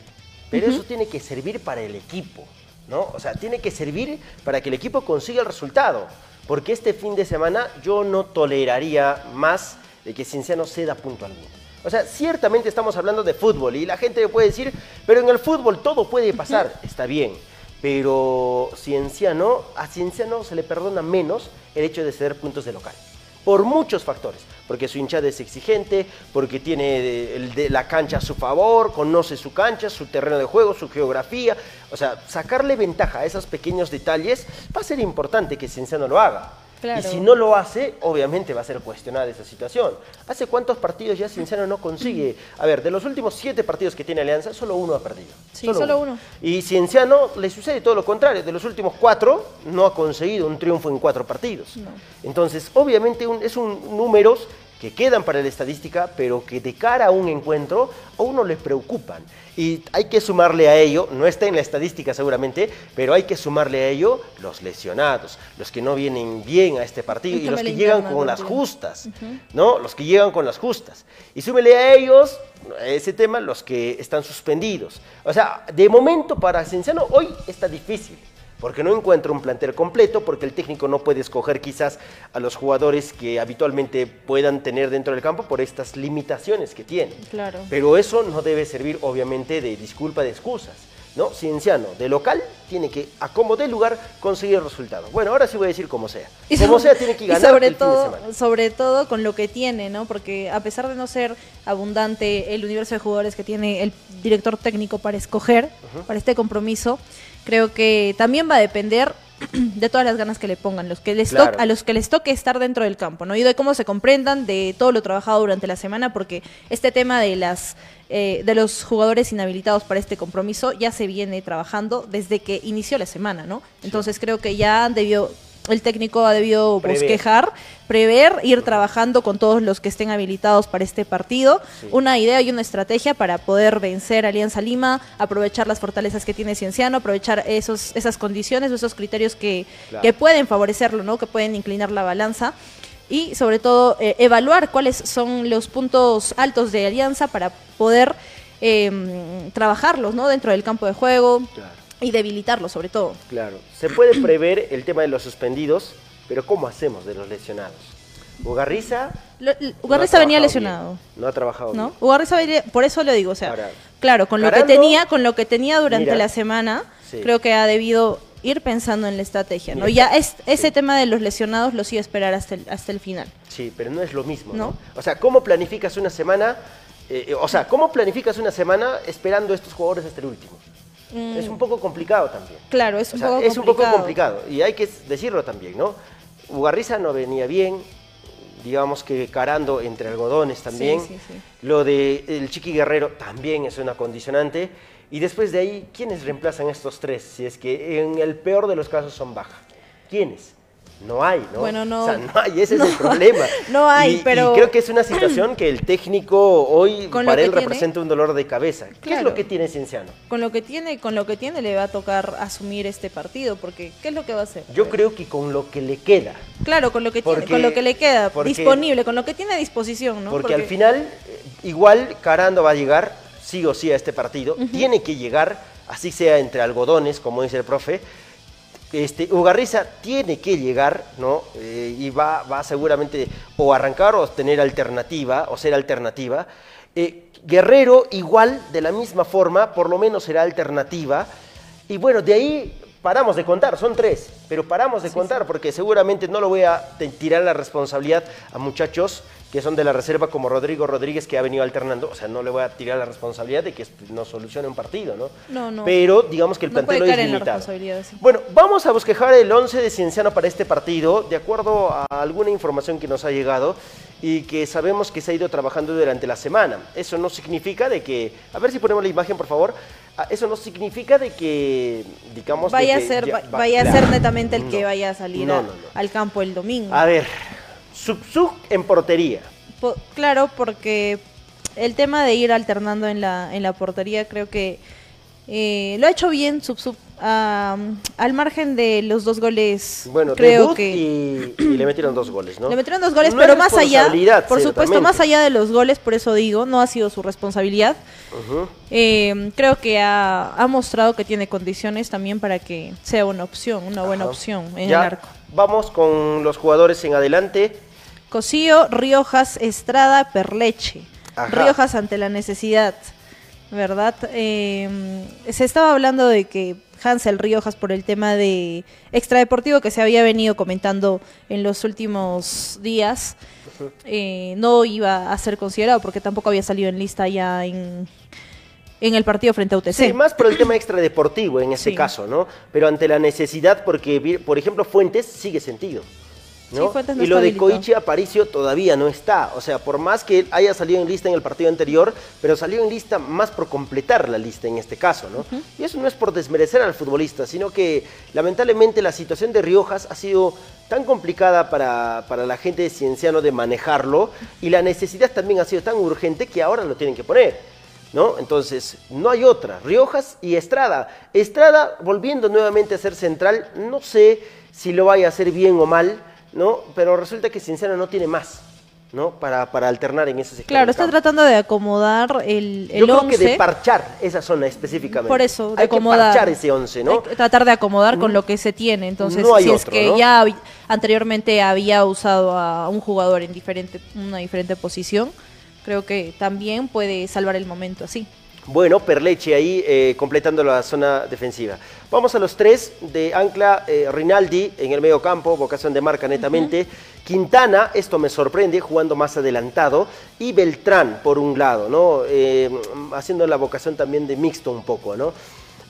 J: pero
K: Ujú.
J: eso tiene que servir para el equipo, ¿no? O sea, tiene que servir para que el equipo consiga el resultado, porque este fin de semana yo no toleraría más de que Cienciano ceda punto alguno. O sea, ciertamente estamos hablando de fútbol y la gente puede decir, pero en el fútbol todo puede pasar, está bien. Pero Cienciano, a Cienciano se le perdona menos el hecho de ceder puntos de local. Por muchos factores, porque su hinchada es exigente, porque tiene de la cancha a su favor, conoce su cancha, su terreno de juego, su geografía, o sea, sacarle ventaja a esos pequeños detalles va a ser importante que Cienciano lo haga.
K: Claro.
J: Y si no lo hace, obviamente va a ser cuestionada esa situación. ¿Hace cuántos partidos ya Cienciano no consigue? A ver, de los últimos siete partidos que tiene Alianza, solo uno ha perdido.
K: Sí, solo uno.
J: Y Cienciano le sucede todo lo contrario. De los últimos cuatro, no ha conseguido un triunfo en cuatro partidos. Entonces, obviamente un- es un números que quedan para la estadística, pero que de cara a un encuentro a uno le preocupan. Y hay que sumarle a ello, no está en la estadística seguramente, pero hay que sumarle a ello los lesionados, los que no vienen bien a este partido y los que llegan con las justas. ¿no? Los que llegan con las justas. Y súmele a ellos, a ese tema, los que están suspendidos. O sea, de momento para Cienciano hoy está difícil, porque no encuentra un plantel completo, porque el técnico no puede escoger quizás a los jugadores que habitualmente puedan tener dentro del campo por estas limitaciones que tiene.
K: Claro.
J: Pero eso no debe servir, obviamente, de disculpa, de excusas. ¿no? Cienciano, de local, tiene que, a como dé lugar, conseguir el resultado. Bueno, ahora sí voy a decir como sea.
K: Y
J: como
K: sobre-
J: sea, tiene que
K: y
J: ganar
K: sobre
J: el fin de
K: todo,
J: semana.
K: sobre todo con lo que tiene, ¿no? Porque a pesar de no ser abundante el universo de jugadores que tiene el director técnico para escoger para este compromiso, creo que también va a depender *clears throat* de todas las ganas que le pongan, los que les
N: Claro.
K: a los que les toque estar dentro del campo, ¿no? Y de cómo se comprendan de todo lo trabajado durante la semana, porque este tema de las eh, de los jugadores inhabilitados para este compromiso ya se viene trabajando desde que inició la semana, ¿no? Entonces creo que ya han debido el técnico ha debido
N: Prever.
K: bosquejar, prever, ir trabajando con todos los que estén habilitados para este partido,
N: Sí.
K: una idea y una estrategia para poder vencer a Alianza Lima, aprovechar las fortalezas que tiene Cienciano, aprovechar esos, esas condiciones, esos criterios que,
N: Claro.
K: que pueden favorecerlo, ¿no? que pueden inclinar la balanza. Y sobre todo eh, evaluar cuáles son los puntos altos de Alianza para poder eh, trabajarlos ¿no? dentro del campo de juego y debilitarlos sobre todo.
J: Claro, se puede *clears throat* prever el tema de los suspendidos, pero ¿cómo hacemos de los lesionados? Ugarriza.
K: Lo-
J: no
K: Ugarriza venía lesionado.
J: bien, no ha trabajado
K: ¿no?
J: bien.
K: Ugarriza venía- por eso le digo, o sea,
J: Ahora,
K: claro, con lo que tenía, con lo que tenía durante
J: Mira,
K: la semana,
J: sí.
K: creo que ha debido ir pensando en la estrategia, ¿no?
J: Mira,
K: Ya es, ese tema de los lesionados lo sigue esperar hasta el, hasta el final.
J: Sí, pero no es lo mismo, ¿no?
K: ¿No?
J: O sea, ¿cómo planificas una semana? eh, o sea, ¿cómo planificas una semana esperando a estos jugadores hasta el último?
K: Mm,
J: Es un poco complicado también.
K: Claro, es un
J: O sea,
K: poco
J: es un poco
K: complicado.
J: y hay que decirlo también, ¿no? Ugarriza no venía bien, digamos que carando entre algodones también.
K: Sí, sí, sí.
J: Lo de el Chiqui Guerrero también es una condicionante. Y después de ahí, ¿quiénes reemplazan estos tres? Si es que en el peor de los casos son baja. ¿Quiénes? No hay, ¿no?
K: Bueno, no.
J: O sea, no hay, ese
K: no,
J: es el *laughs* problema. *laughs*
K: No hay,
J: Y-
K: pero.
J: Y creo que es una situación que el técnico hoy *clears throat*
K: Con
J: para él
K: tiene-
J: representa un dolor de cabeza. ¿Qué es lo que tiene Cienciano?
K: Con lo que tiene, con lo que tiene le va a tocar asumir este partido, porque ¿qué es lo que va a hacer?
J: Yo creo que con lo que le queda.
K: Claro, con lo que
J: Porque-
K: tiene, con lo que le queda
J: porque-
K: disponible, con lo que tiene a disposición, ¿no?
J: Porque, al final, eh, igual Carando va a llegar, sí o sí, a este partido. Tiene que llegar, así sea entre algodones, como dice el profe. Este, Ugarriza tiene que llegar, ¿no? Eh, y va, va seguramente o arrancar o tener alternativa, o ser alternativa. Eh, Guerrero, igual, de la misma forma, por lo menos será alternativa. Y bueno, de ahí paramos de contar, son tres, pero paramos de contar porque seguramente no lo voy a tirar la responsabilidad a muchachos que son de la reserva como Rodrigo Rodríguez que ha venido alternando, o sea, no le voy a tirar la responsabilidad de que no solucione un partido, ¿no?
K: No, no.
J: Pero digamos que el
K: no
J: plantel
K: puede
J: es
K: caer en la
J: limitado.
K: sí.
J: Bueno, vamos a bosquejar el 11 de Cienciano para este partido, de acuerdo a alguna información que nos ha llegado y que sabemos que se ha ido trabajando durante la semana. Eso no significa de que, a ver si ponemos la imagen, por favor. Ah, Eso no significa de que, digamos,
K: vaya a ser,
J: ya
K: va-
J: va-
K: vaya a ser netamente el que vaya a salir
J: No, no,
K: al campo el domingo.
J: A ver, Subsug en portería.
K: Po- claro, porque el tema de ir alternando en la, en la portería creo que eh, lo ha hecho bien Sub Al margen de los dos goles.
J: Bueno,
K: creo que
J: y, y le metieron dos goles, ¿no?
K: le metieron dos goles,
J: No
K: pero más allá, por supuesto, más allá de los goles, por eso digo, no ha sido su responsabilidad. Eh, creo que ha, ha mostrado que tiene condiciones también para que sea una opción, una buena opción en
J: Ya,
K: el arco.
J: Vamos con los jugadores en adelante.
K: Cosío, Riojas, Estrada, Perleche.
J: Ajá.
K: Riojas ante la necesidad, ¿verdad? Eh, se estaba hablando de que Hansel Riojas por el tema de extradeportivo que se había venido comentando en los últimos días, eh, no iba a ser considerado porque tampoco había salido en lista ya en, en el partido frente a UTC.
J: Sí, más por el tema extradeportivo en
K: Sí.
J: caso, ¿no? Pero ante la necesidad, porque, por ejemplo, Fuentes sigue sentido. Y lo de. Koichi Aparicio todavía no está. O sea, por más que haya salido en lista en el partido anterior, pero salió en lista más por completar la lista en este caso, ¿no? Y eso no es por desmerecer al futbolista, sino que lamentablemente la situación de Riojas ha sido tan complicada para, para la gente de Cienciano de manejarlo y la necesidad también ha sido tan urgente que ahora lo tienen que poner. ¿no? Entonces, no hay otra. Riojas y Estrada. Estrada, volviendo nuevamente a ser central, no sé si lo vaya a hacer bien o mal, ¿no? Pero resulta que Cienciano no tiene más, ¿no? Para, para alternar en ese sector.
K: Claro, está tratando de acomodar el, el
J: Yo creo que de
K: 11.
J: parchar esa zona específicamente.
K: Por eso, de
J: Hay que parchar ese 11, ¿no?
K: Hay que tratar de acomodar con lo que se tiene. Entonces,
J: No
K: si es que
J: ¿no?
K: ya anteriormente había usado a un jugador en diferente, una diferente posición, creo que también puede salvar el momento así.
J: Bueno, Perleche ahí eh, completando la zona defensiva. Vamos a los tres de Ancla, eh, Rinaldi en el medio campo, vocación de marca netamente. Quintana, esto me sorprende, jugando más adelantado. Y Beltrán por un lado, ¿no? Eh, haciendo la vocación también de mixto un poco, ¿no?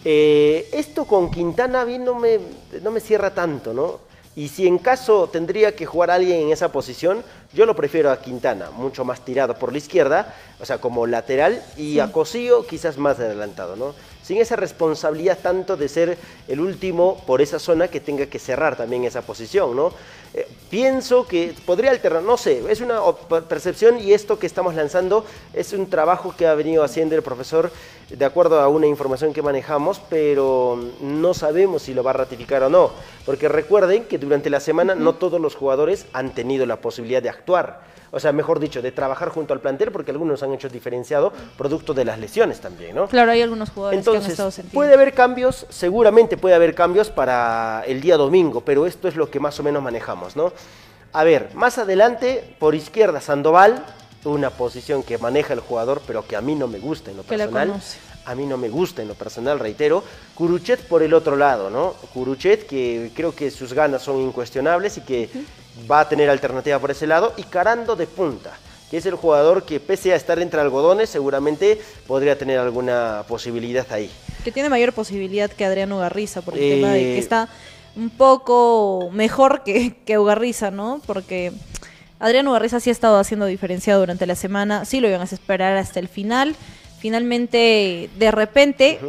J: Esto con Quintana a mí no me, no me cierra tanto, ¿no? Y si en caso tendría que jugar alguien en esa posición, yo lo prefiero a Quintana, mucho más tirado por la izquierda, o sea, como lateral, y a Cosío quizás más adelantado, ¿no? Sin esa responsabilidad tanto de ser el último por esa zona que tenga que cerrar también esa posición, ¿no? Eh, pienso que podría alternar, no sé, es una percepción y esto que estamos lanzando es un trabajo que ha venido haciendo el profesor de acuerdo a una información que manejamos, pero no sabemos si lo va a ratificar o no, porque recuerden que durante la semana no todos los jugadores han tenido la posibilidad de actuar, o sea, mejor dicho, de trabajar junto al plantel, porque algunos han hecho diferenciado producto de las lesiones también, ¿no?
K: Claro, hay algunos jugadores que han
J: Entonces,
K: estado sentidos.
J: puede haber cambios, seguramente puede haber cambios para el día domingo, pero esto es lo que más o menos manejamos, ¿no? A ver, más adelante, por izquierda, Sandoval, una posición que maneja el jugador, pero que a mí no me gusta en lo personal. A mí no me gusta en lo personal, reitero. Curuchet por el otro lado, ¿no? Curuchet, que creo que sus ganas son incuestionables y que va a tener alternativa por ese lado. Y Carando de punta, que es el jugador que pese a estar entre algodones, seguramente podría tener alguna posibilidad ahí.
K: Que tiene mayor posibilidad que Adriano Ugarriza por el
J: Eh,
K: tema de que está un poco mejor que, que Ugarriza, ¿no? Porque Adriano Ugarriza sí ha estado haciendo diferenciado durante la semana, sí lo iban a esperar hasta el final. Finalmente, de repente,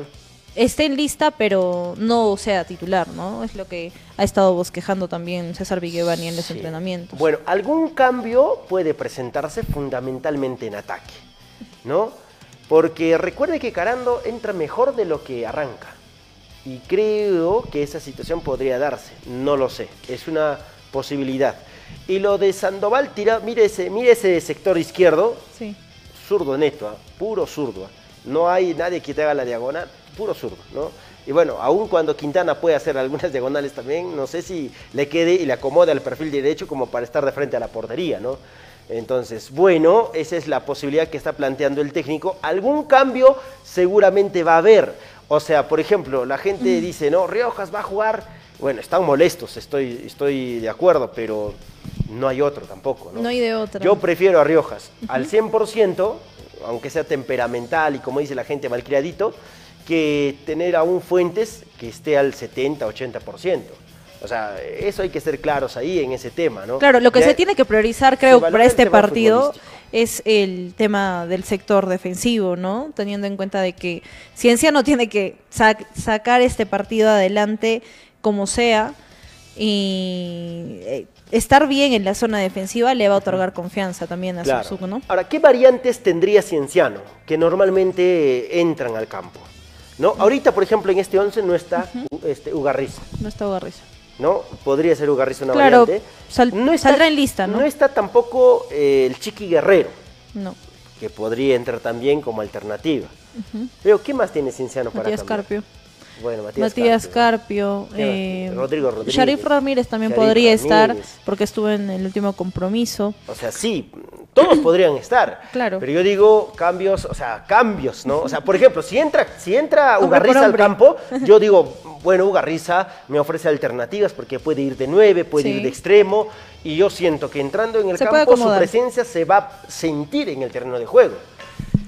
K: esté en lista, pero no sea titular, ¿no? Es lo que ha estado bosquejando también César Viguevani en los entrenamientos.
J: Bueno, algún cambio puede presentarse fundamentalmente en ataque, ¿no? Porque recuerde que Carando entra mejor de lo que arranca. Y creo que esa situación podría darse. No lo sé. Es una posibilidad. Y lo de Sandoval, tira, mire ese, mire ese sector izquierdo.
K: Sí.
J: Zurdo neto, ¿ah? puro zurdo. No hay nadie que te haga la diagonal, puro zurdo, ¿no? Y bueno, aun cuando Quintana puede hacer algunas *laughs* diagonales también, no sé si le quede y le acomode al perfil derecho como para estar de frente a la portería, ¿no? Entonces, bueno, esa es la posibilidad que está planteando el técnico. Algún cambio seguramente va a haber. O sea, por ejemplo, la gente dice, no, Riojas va a jugar. Bueno, están molestos, estoy, estoy de acuerdo, pero no hay otro tampoco. No,
K: No hay de otra.
J: Yo prefiero a Riojas al 100%, aunque sea temperamental y como dice la gente, malcriadito, que tener a un Fuentes que esté al 70, 80%. O sea, eso hay que ser claros ahí en ese tema, ¿no?
K: Claro, lo que
J: Ya-
K: se tiene que priorizar, creo, para este partido es el tema del sector defensivo, ¿no? Teniendo en cuenta de que Cienciano tiene que sac- sacar este partido adelante como sea y eh, estar bien en la zona defensiva le va a otorgar confianza también a
J: Claro.
K: Suzuki, ¿no?
J: Ahora, ¿qué variantes tendría Cienciano que normalmente entran al campo? ¿No? Ahorita, por ejemplo, en este 11 no está este, Ugarriza,
K: No está Ugarriza.
J: ¿No? Podría ser Ugarriza una
K: Claro,
J: variante.
K: sal- saldrá en lista, ¿no?
J: No está tampoco eh, el Chiqui Guerrero,
K: No.
J: que podría entrar también como alternativa.
K: Ujú.
J: Pero, ¿qué más tiene Cienciano para
K: Matías
J: cambiar?
K: Carpio.
J: Bueno, Matías,
K: Matías
J: Carpio.
K: Carpio.
J: ¿Qué más
K: eh?
J: Rodrigo Rodríguez.
K: Sharif Ramírez también
J: Sharif
K: podría estar porque estuvo en el último compromiso.
J: O sea, sí, todos podrían estar. *clears throat*
K: Claro.
J: Pero yo digo cambios, o sea, cambios, ¿no? O sea, por ejemplo, si entra, si entra
K: Hombre
J: Ugarriza al campo, *laughs* yo digo, bueno, Ugarriza me ofrece alternativas porque puede ir de nueve, puede
K: Sí.
J: ir de extremo, y yo siento que entrando en el
K: Se
J: campo su presencia se va a sentir en el terreno de juego.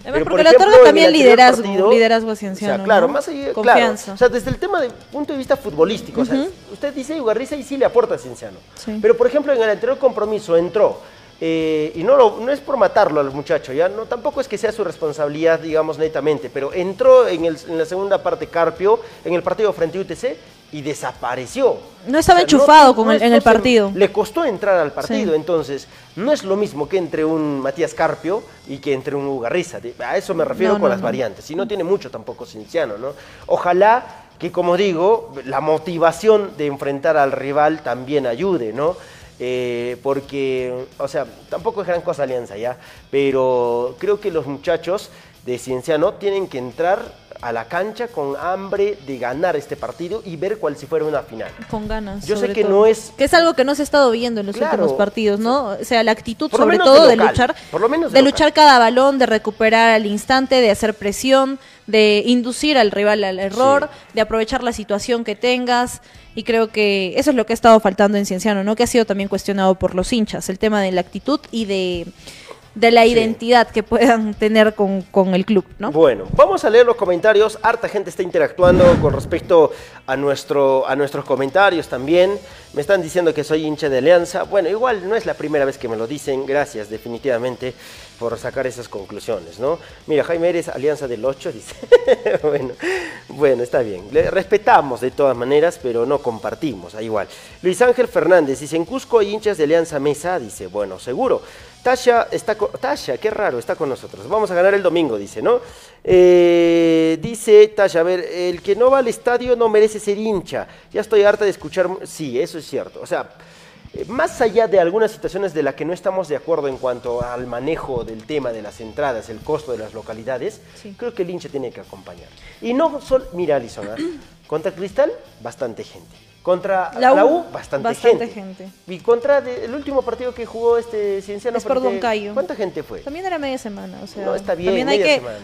K: Además,
J: Pero,
K: porque
J: por
K: le otorga también liderazgo,
J: partido,
K: liderazgo
J: O sea,
K: cienciano.
J: claro,
K: ¿no?
J: más allá, claro. O sea, desde el tema de punto de vista futbolístico, o sea, usted dice Ugarriza y sí le aporta a Cienciano.
K: Sí.
J: Pero, por ejemplo, en el anterior compromiso entró, eh, y no, lo- no es por matarlo al muchacho, ya no tampoco es que sea su responsabilidad, digamos, netamente, pero entró en, el- en la segunda parte Carpio, en el partido frente a UTC, y desapareció.
K: No estaba
J: O sea,
K: enchufado
J: no-
K: con
J: no
K: el- en el
J: se-
K: partido.
J: Le costó entrar al partido,
K: Sí.
J: entonces no es lo mismo que entre un Matías Carpio y que entre un Ugarriza. A eso me refiero
K: No,
J: con las variantes. Y no tiene mucho tampoco Cinciano, ¿no? Ojalá que, como digo, la motivación de enfrentar al rival también ayude, ¿no? Eh, porque, o sea, tampoco es gran cosa Alianza ya, pero creo que los muchachos de Cienciano tienen que entrar a la cancha con hambre de ganar este partido y ver cual si fuera una final.
K: Con ganas.
J: Yo sé que
K: todo.
J: no es
K: Que es algo que no se ha estado viendo en los
J: Claro.
K: últimos partidos, ¿no? O sea, la actitud, sobre todo,
J: de
K: luchar.
J: por lo menos de
K: luchar cada balón, de recuperar al instante, de hacer presión, de inducir al rival al error, de aprovechar la situación que tengas. Y creo que eso es lo que ha estado faltando en Cienciano, ¿no? Que ha sido también cuestionado por los hinchas, el tema de la actitud y de, de la identidad que puedan *laughs* tener con, con el club, ¿no?
J: Bueno, vamos a leer los comentarios. Harta gente está interactuando con respecto a, nuestro, a nuestros comentarios también. Me están diciendo que soy hincha de Alianza. Bueno, igual no es la primera vez que me lo dicen. Gracias, definitivamente, por sacar esas conclusiones, ¿no? Mira, Jaime, eres Alianza del 8, *laughs* dice. bueno, bueno, está bien. Le respetamos de todas maneras, pero no compartimos, ah, igual. Luis Ángel Fernández dice, en Cusco hay hinchas de Alianza Mesa. Dice, bueno, seguro. Tasha está con... Tasha, qué raro, está con nosotros. Vamos a ganar el domingo, dice, ¿no? Eh, dice Tasha, a ver, el que no va al estadio no merece ser hincha. Ya estoy harta de escuchar... Sí, eso es cierto. O sea, eh, más allá de algunas situaciones de las que no estamos de acuerdo en cuanto al manejo del tema de las entradas, el costo de las localidades, creo que el hincha tiene que acompañar. Y no solo... Mira, Alison, ¿ah? *clears throat* contra Cristal, bastante gente. Contra
K: La
J: la
K: U,
J: bastante,
K: bastante
J: gente.
K: gente.
J: Y contra de- el último partido que jugó este Cienciano
K: Es por Don Cayo.
J: ¿Cuánta gente fue?
K: También era media semana, o sea.
J: No, está bien,
K: también hay
J: media
K: que,
J: semana.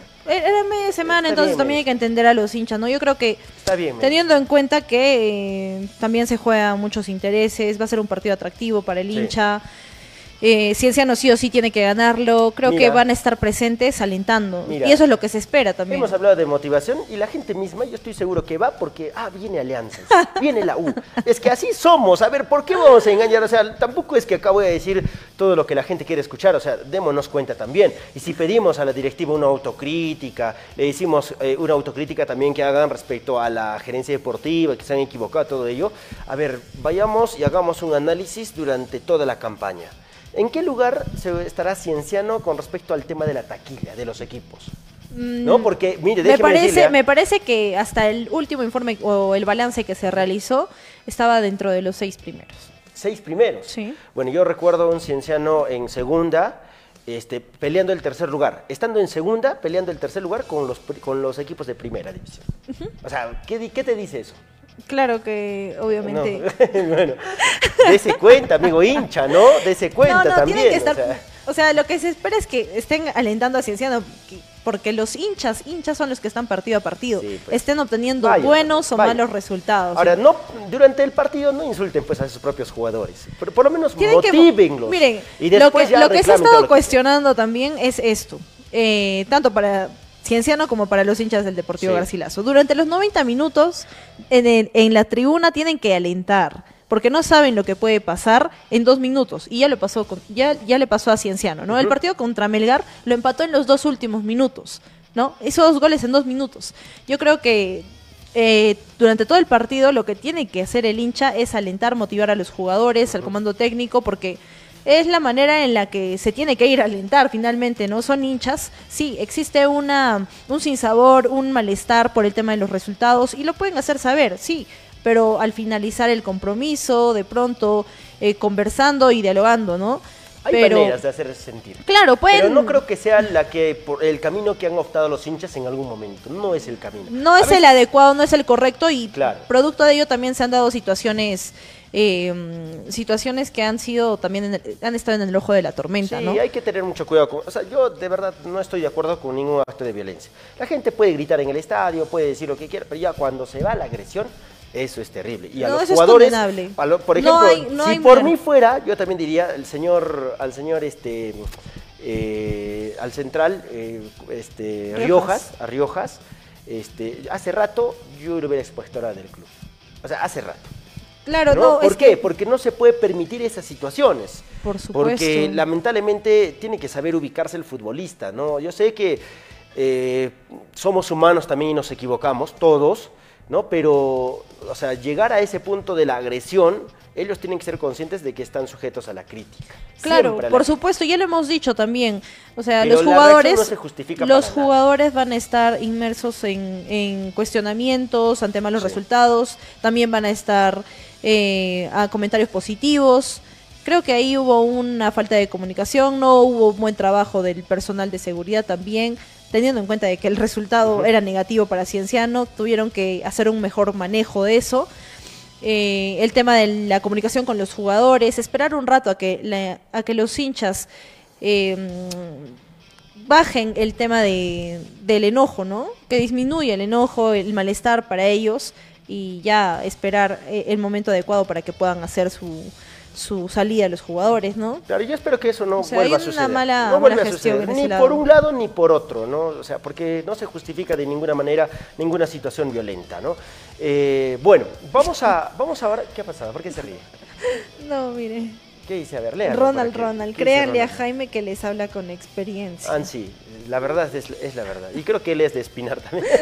K: Era media semana,
J: Está
K: entonces
J: bien,
K: también hay que entender a los hinchas, ¿no? Yo creo que
J: Está bien. media.
K: teniendo en cuenta que eh, también se juegan muchos intereses, va a ser un partido atractivo para el
J: Sí.
K: hincha. Eh, Cienciano sí o sí tiene que ganarlo. Creo que van a estar presentes alentando.
J: Mira.
K: y eso es lo que se espera también.
J: Hemos hablado de motivación y la gente misma, yo estoy seguro que va porque, ah, viene Alianzas, *laughs* viene la U. Es que así somos. A ver, ¿por qué vamos a engañar? O sea, tampoco es que acá voy a decir todo lo que la gente quiere escuchar. O sea, démonos cuenta también. Y si pedimos a la directiva una autocrítica, le decimos eh, una autocrítica también que hagan respecto a la gerencia deportiva, que se han equivocado, todo ello. A ver, vayamos y hagamos un análisis durante toda la campaña. ¿En qué lugar se estará Cienciano con respecto al tema de la taquilla de los equipos? ¿No? Porque, mire,
K: me parece,
J: decirle, ¿ah?
K: me parece que hasta el último informe o el balance que se realizó estaba dentro de los seis primeros.
J: seis primeros.
K: Sí.
J: Bueno, yo recuerdo a un cienciano en segunda, este, peleando el tercer lugar. Estando en segunda, peleando el tercer lugar con los, con los equipos de primera división. O sea, ¿qué, qué te dice eso?
K: Claro que obviamente.
J: No. *laughs* bueno, dese cuenta, amigo hincha, ¿no? Dese cuenta
K: no, no,
J: también.
K: tienen que
J: o
K: estar.
J: sea.
K: O sea, lo que se espera es que estén alentando a Cienciano, que- porque los hinchas, hinchas son los que están partido a partido, estén obteniendo
J: Vaya,
K: buenos o
J: vaya.
K: malos resultados.
J: Ahora, no, durante el partido no insulten pues a sus propios jugadores, pero por lo menos
K: Tienen que-
J: motívenlos.
K: Miren,
J: y
K: lo que,
J: ya
K: lo que se ha estado cuestionando también es esto, eh, tanto para Cienciano como para los hinchas del Deportivo
J: Sí.
K: Garcilaso. Durante los 90 minutos en, el- en la tribuna tienen que alentar, porque no saben lo que puede pasar en dos minutos. Y ya le pasó, con- ya, ya le pasó a Cienciano, ¿no? El partido contra Melgar lo empató en los dos últimos minutos, ¿no? Esos dos goles en dos minutos. Yo creo que eh, durante todo el partido lo que tiene que hacer el hincha es alentar, motivar a los jugadores, al comando técnico, porque es la manera en la que se tiene que ir a alentar finalmente, ¿no? Son hinchas, sí, existe una, un sinsabor, un malestar por el tema de los resultados y lo pueden hacer saber, sí, pero al finalizar el compromiso, de pronto eh, conversando y dialogando, ¿no?
J: Hay
K: pero
J: maneras de hacer sentir.
K: Claro, pueden-
J: Pero no creo que sea la que por el camino que han optado los hinchas en algún momento. No es el camino.
K: no
J: A
K: es el adecuado, no es el correcto y
J: Claro.
K: producto de ello también se han dado situaciones eh, situaciones que han sido también en el- han estado en el ojo de la tormenta,
J: Sí,
K: ¿no?
J: hay que tener mucho cuidado. Con, o sea, yo de verdad no estoy de acuerdo con ningún acto de violencia. La gente puede gritar en el estadio, puede decir lo que quiera, pero ya cuando se va la agresión, eso es terrible. Y a
K: No,
J: los jugadores,
K: condenable.
J: a lo- por
K: No
J: ejemplo,
K: hay- no
J: si por
K: manera.
J: mí fuera, yo también diría el señor, al señor este, eh, al central, eh, este,
K: Riojas.
J: Riojas, a Riojas, este, hace rato yo lo hubiera expuesto ahora del club. O sea, hace rato.
K: Claro,
J: ¿no?
K: no,
J: ¿Por
K: es
J: qué?
K: que-
J: Porque no se puede permitir esas situaciones.
K: Por supuesto.
J: Porque lamentablemente tiene que saber ubicarse el futbolista, ¿no? Yo sé que eh, somos humanos también y nos equivocamos, todos, ¿no? Pero, o sea, llegar a ese punto de la agresión, ellos tienen que ser conscientes de que están sujetos a la crítica.
K: Claro,
J: la
K: por supuesto, ya lo hemos dicho también. O sea,
J: Pero
K: los jugadores,
J: no se
K: los
J: nada.
K: jugadores van a estar inmersos en, en cuestionamientos ante malos resultados, también van a estar eh, a comentarios positivos. Creo que ahí hubo una falta de comunicación, no hubo un buen trabajo del personal de seguridad también, teniendo en cuenta de que el resultado era negativo para Cienciano, tuvieron que hacer un mejor manejo de eso. Eh, el tema de la comunicación con los jugadores, esperar un rato a que, la- a que los hinchas eh, bajen el tema de, del enojo, ¿no? Que disminuya el enojo, el malestar para ellos y ya esperar eh, el momento adecuado para que puedan hacer su, su salida los jugadores, ¿no?
J: Claro, yo espero que eso no
K: O sea,
J: vuelva a suceder.
K: mala-
J: no a suceder, ni por un lado ni por otro, ¿no? O sea, porque no se justifica de ninguna manera ninguna situación violenta, ¿no? Eh, bueno, vamos a, vamos a ver qué ha pasado, ¿por qué se ríe?
K: No, mire.
J: ¿Qué dice? A ver, lea.
K: Ronald, Ronald, créanle a Jaime que les habla con experiencia.
J: Ah, sí, la verdad es, es la verdad. Y creo que él es de Espinar también. *laughs*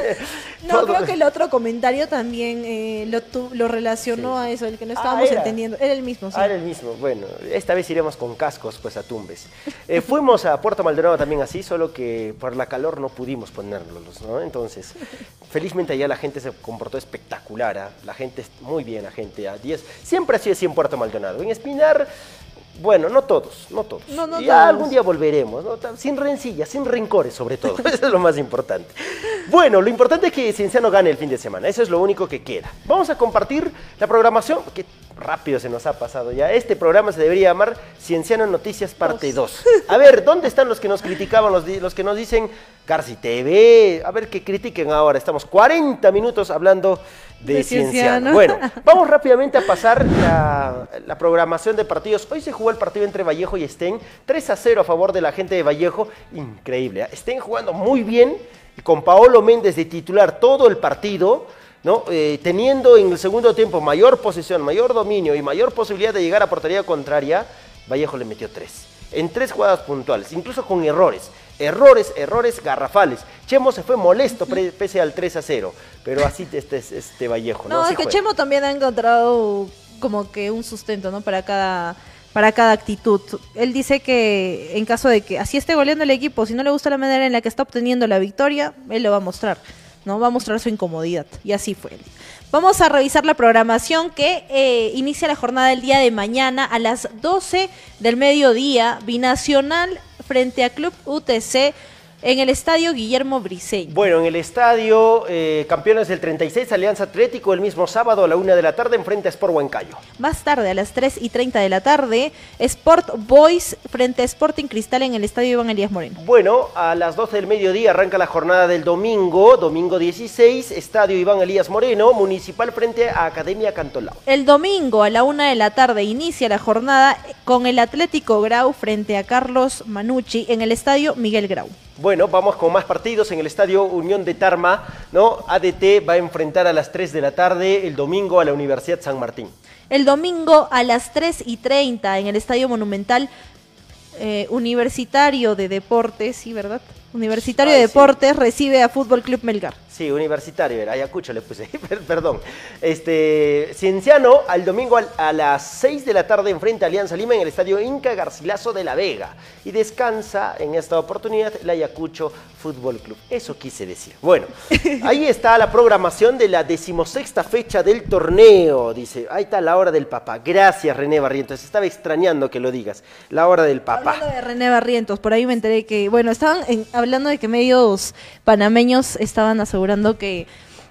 K: No, *laughs*
J: Todo-
K: creo que el otro comentario también eh, lo, tu- lo relacionó a eso, el que no estábamos
J: era.
K: entendiendo. Era el mismo, sí.
J: Ah, era el mismo. Bueno, esta vez iremos con cascos, pues a Tumbes. Eh, fuimos a Puerto Maldonado también así, solo que por la calor no pudimos ponerlos, ¿no? Entonces, felizmente allá la gente se comportó espectacular, ¿ah? la gente, muy bien, la gente a 10. Siempre ha sido así en Puerto Maldonado. En Espinar, bueno, no todos, no todos.
K: No, no
J: ya
K: todos.
J: algún día volveremos, ¿no? Sin rencillas, sin rencores sobre todo. *laughs* Eso es lo más importante. Bueno, lo importante es que Cienciano gane el fin de semana. Eso es lo único que queda. Vamos a compartir la programación, que rápido se nos ha pasado ya. Este programa se debería llamar Cienciano Noticias Parte 2. A ver, ¿dónde están los que nos criticaban, los, que nos dicen Garci TV? A ver, que critiquen ahora. Estamos 40 minutos hablando de,
K: De
J: Cienciano.
K: Cienciano.
J: Bueno, vamos rápidamente a pasar la, la programación de partidos. Hoy se jugó el partido entre Vallejo y Estén, 3 a 0 a favor de la gente de Vallejo. Increíble, ¿eh? Estén jugando muy bien y con Paolo Méndez de titular todo el partido. ¿no? Eh, teniendo en el segundo tiempo mayor posesión, mayor dominio y mayor posibilidad de llegar a portería contraria, Vallejo le metió tres. En tres jugadas puntuales, incluso con errores. Errores, errores garrafales. Chemo se fue molesto pese al 3 a 0. Pero así este, este, Vallejo. No,
K: No, es que
J: juega.
K: Chemo también ha encontrado como que un sustento, ¿no? Para cada para cada actitud. Él dice que en caso de que así esté goleando el equipo, si no le gusta la manera en la que está obteniendo la victoria, él lo va a mostrar, ¿no? Va a mostrar su incomodidad. Y así fue. Vamos a revisar la programación que eh, inicia la jornada del día de mañana a las 12 del mediodía, binacional frente a Club UTC en el estadio Guillermo Briseño.
J: Bueno, en el estadio eh, Campeones del 36, Alianza Atlético, el mismo sábado a la una de la tarde, enfrente a Sport Huancayo.
K: Más tarde, a las 3 y 30 de la tarde, Sport Boys frente a Sporting Cristal en el estadio Iván Elías Moreno.
J: Bueno, a las 12 del mediodía arranca la jornada del domingo, domingo 16, Estadio Iván Elías Moreno, Municipal frente a Academia Cantolao.
K: El domingo a la 1 de la tarde inicia la jornada con el Atlético Grau frente a Carlos Manucci en el estadio Miguel Grau.
J: Bueno, vamos con más partidos en el Estadio Unión de Tarma, ¿no? ADT va a enfrentar a las 3 de la tarde el domingo a la Universidad San Martín.
K: El domingo a las 3 y 30 en el Estadio Monumental eh, Universitario de Deportes, ¿sí, verdad? Universitario de
J: sí.
K: Deportes recibe a Fútbol Club Melgar.
J: Sí, universitario, era Ayacucho le puse, *laughs* per- perdón. Este, Cienciano al domingo a las 6 de la tarde enfrenta a Alianza Lima en el estadio Inca Garcilaso de la Vega. Y descansa en esta oportunidad el Ayacucho Fútbol Club. Eso quise decir. Bueno, *laughs* ahí está la programación de la decimosexta fecha del torneo. Dice, ahí está la hora del papá. Gracias, René Barrientos. Estaba extrañando que lo digas. La hora del papá.
K: Hablando de René Barrientos, por ahí me enteré que, bueno, estaban en- hablando de que medios panameños estaban asegurando que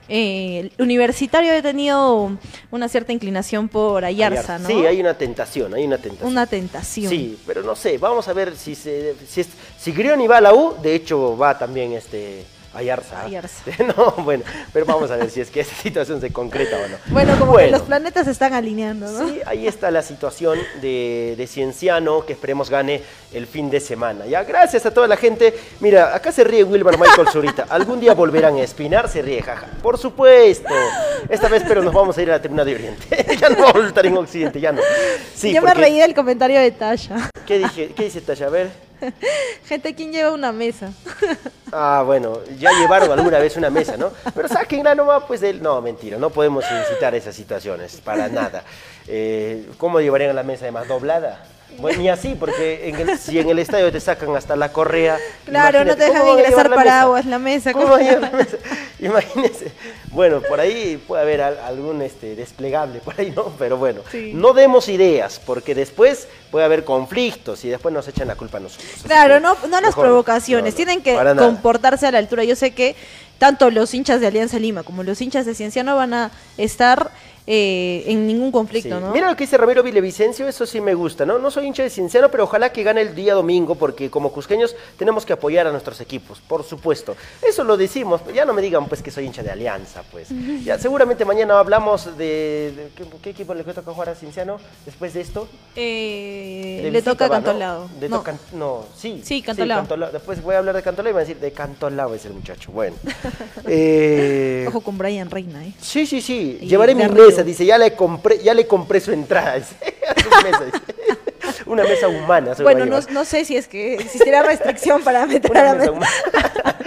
K: eh, el universitario había tenido una cierta inclinación por Ayarza, ¿no?
J: Sí, hay una tentación, hay una tentación.
K: Una tentación.
J: Sí, pero no sé, vamos a ver si se, si, es- si Grioni va a la U, de hecho va también este Ayarza.
K: Ayarza. *laughs*
J: No, bueno, pero vamos a ver si es que esa situación se concreta o no.
K: Bueno, como
J: Bueno.
K: que los planetas se están alineando, ¿no?
J: Sí, ahí está la situación de, de Cienciano, que esperemos gane el fin de semana. Ya, gracias a toda la gente. Mira, acá se ríe Wilmer Michael Zurita. Algún día volverán a espinar, se ríe, jaja. Por supuesto. Esta vez, pero nos vamos a ir a la tribuna de Oriente. *laughs* ya no vamos a estar en Occidente, ya no. Sí,
K: Yo me reí del comentario de Tasha.
J: ¿Qué, dije, ¿Qué dice Tasha? A ver. *laughs*
K: Gente, ¿quién lleva una mesa? *laughs*
J: Ah, bueno, ya llevaron alguna vez una mesa, ¿no? Pero sáquenla nomás, pues, del... No, mentira, no podemos incitar esas situaciones, para nada. Eh, ¿Cómo llevarían la mesa además doblada? Bueno, ni así, porque en el- si en el estadio te sacan hasta la correa...
K: Claro, no te dejan
J: ¿cómo van a
K: ingresar paraguas, la mesa.
J: ¿Cómo la mesa? Imagínense. Bueno, por ahí puede haber al- algún este, desplegable, por ahí, ¿no? Pero bueno,
K: Sí.
J: no demos ideas, porque después puede haber conflictos y después nos echan la culpa a nosotros.
K: Claro, no, no las provocaciones,
J: no, no,
K: tienen que comportarse a la altura. Yo sé que tanto los hinchas de Alianza Lima como los hinchas de Cienciano van a estar eh, en ningún conflicto,
J: Sí.
K: ¿no?
J: Mira lo que dice Ramiro Villavicencio, eso sí me gusta, ¿no? No soy hincha de Cienciano, pero ojalá que gane el día domingo, porque como cusqueños tenemos que apoyar a nuestros equipos, por supuesto. Eso lo decimos, ya no me digan pues que soy hincha de Alianza, pues. *laughs* Ya, seguramente mañana hablamos de, de- ¿qué, qué equipo le toca jugar a Cienciano después de esto.
K: Eh,
J: De
K: le toca
J: va, ¿no?
K: Cantolao. No.
J: toca- no, sí.
K: Sí, Cantolao.
J: Cantolao. Después voy a hablar de Cantolao y me van a decir, de Cantolao es el muchacho. Bueno. *laughs* Eh,
K: Ojo con Brian Reina, ¿eh?
J: Sí, sí, sí.
K: Y
J: Llevaré mi. Mesa, dice, ya le compré, ya le compré su entrada. *laughs* dice. Su mesa, dice. *laughs* Una mesa humana. se a
K: Bueno, no, no sé si es que existirá restricción para *laughs* meter a
J: Una
K: la
J: mesa
K: mesa. *laughs*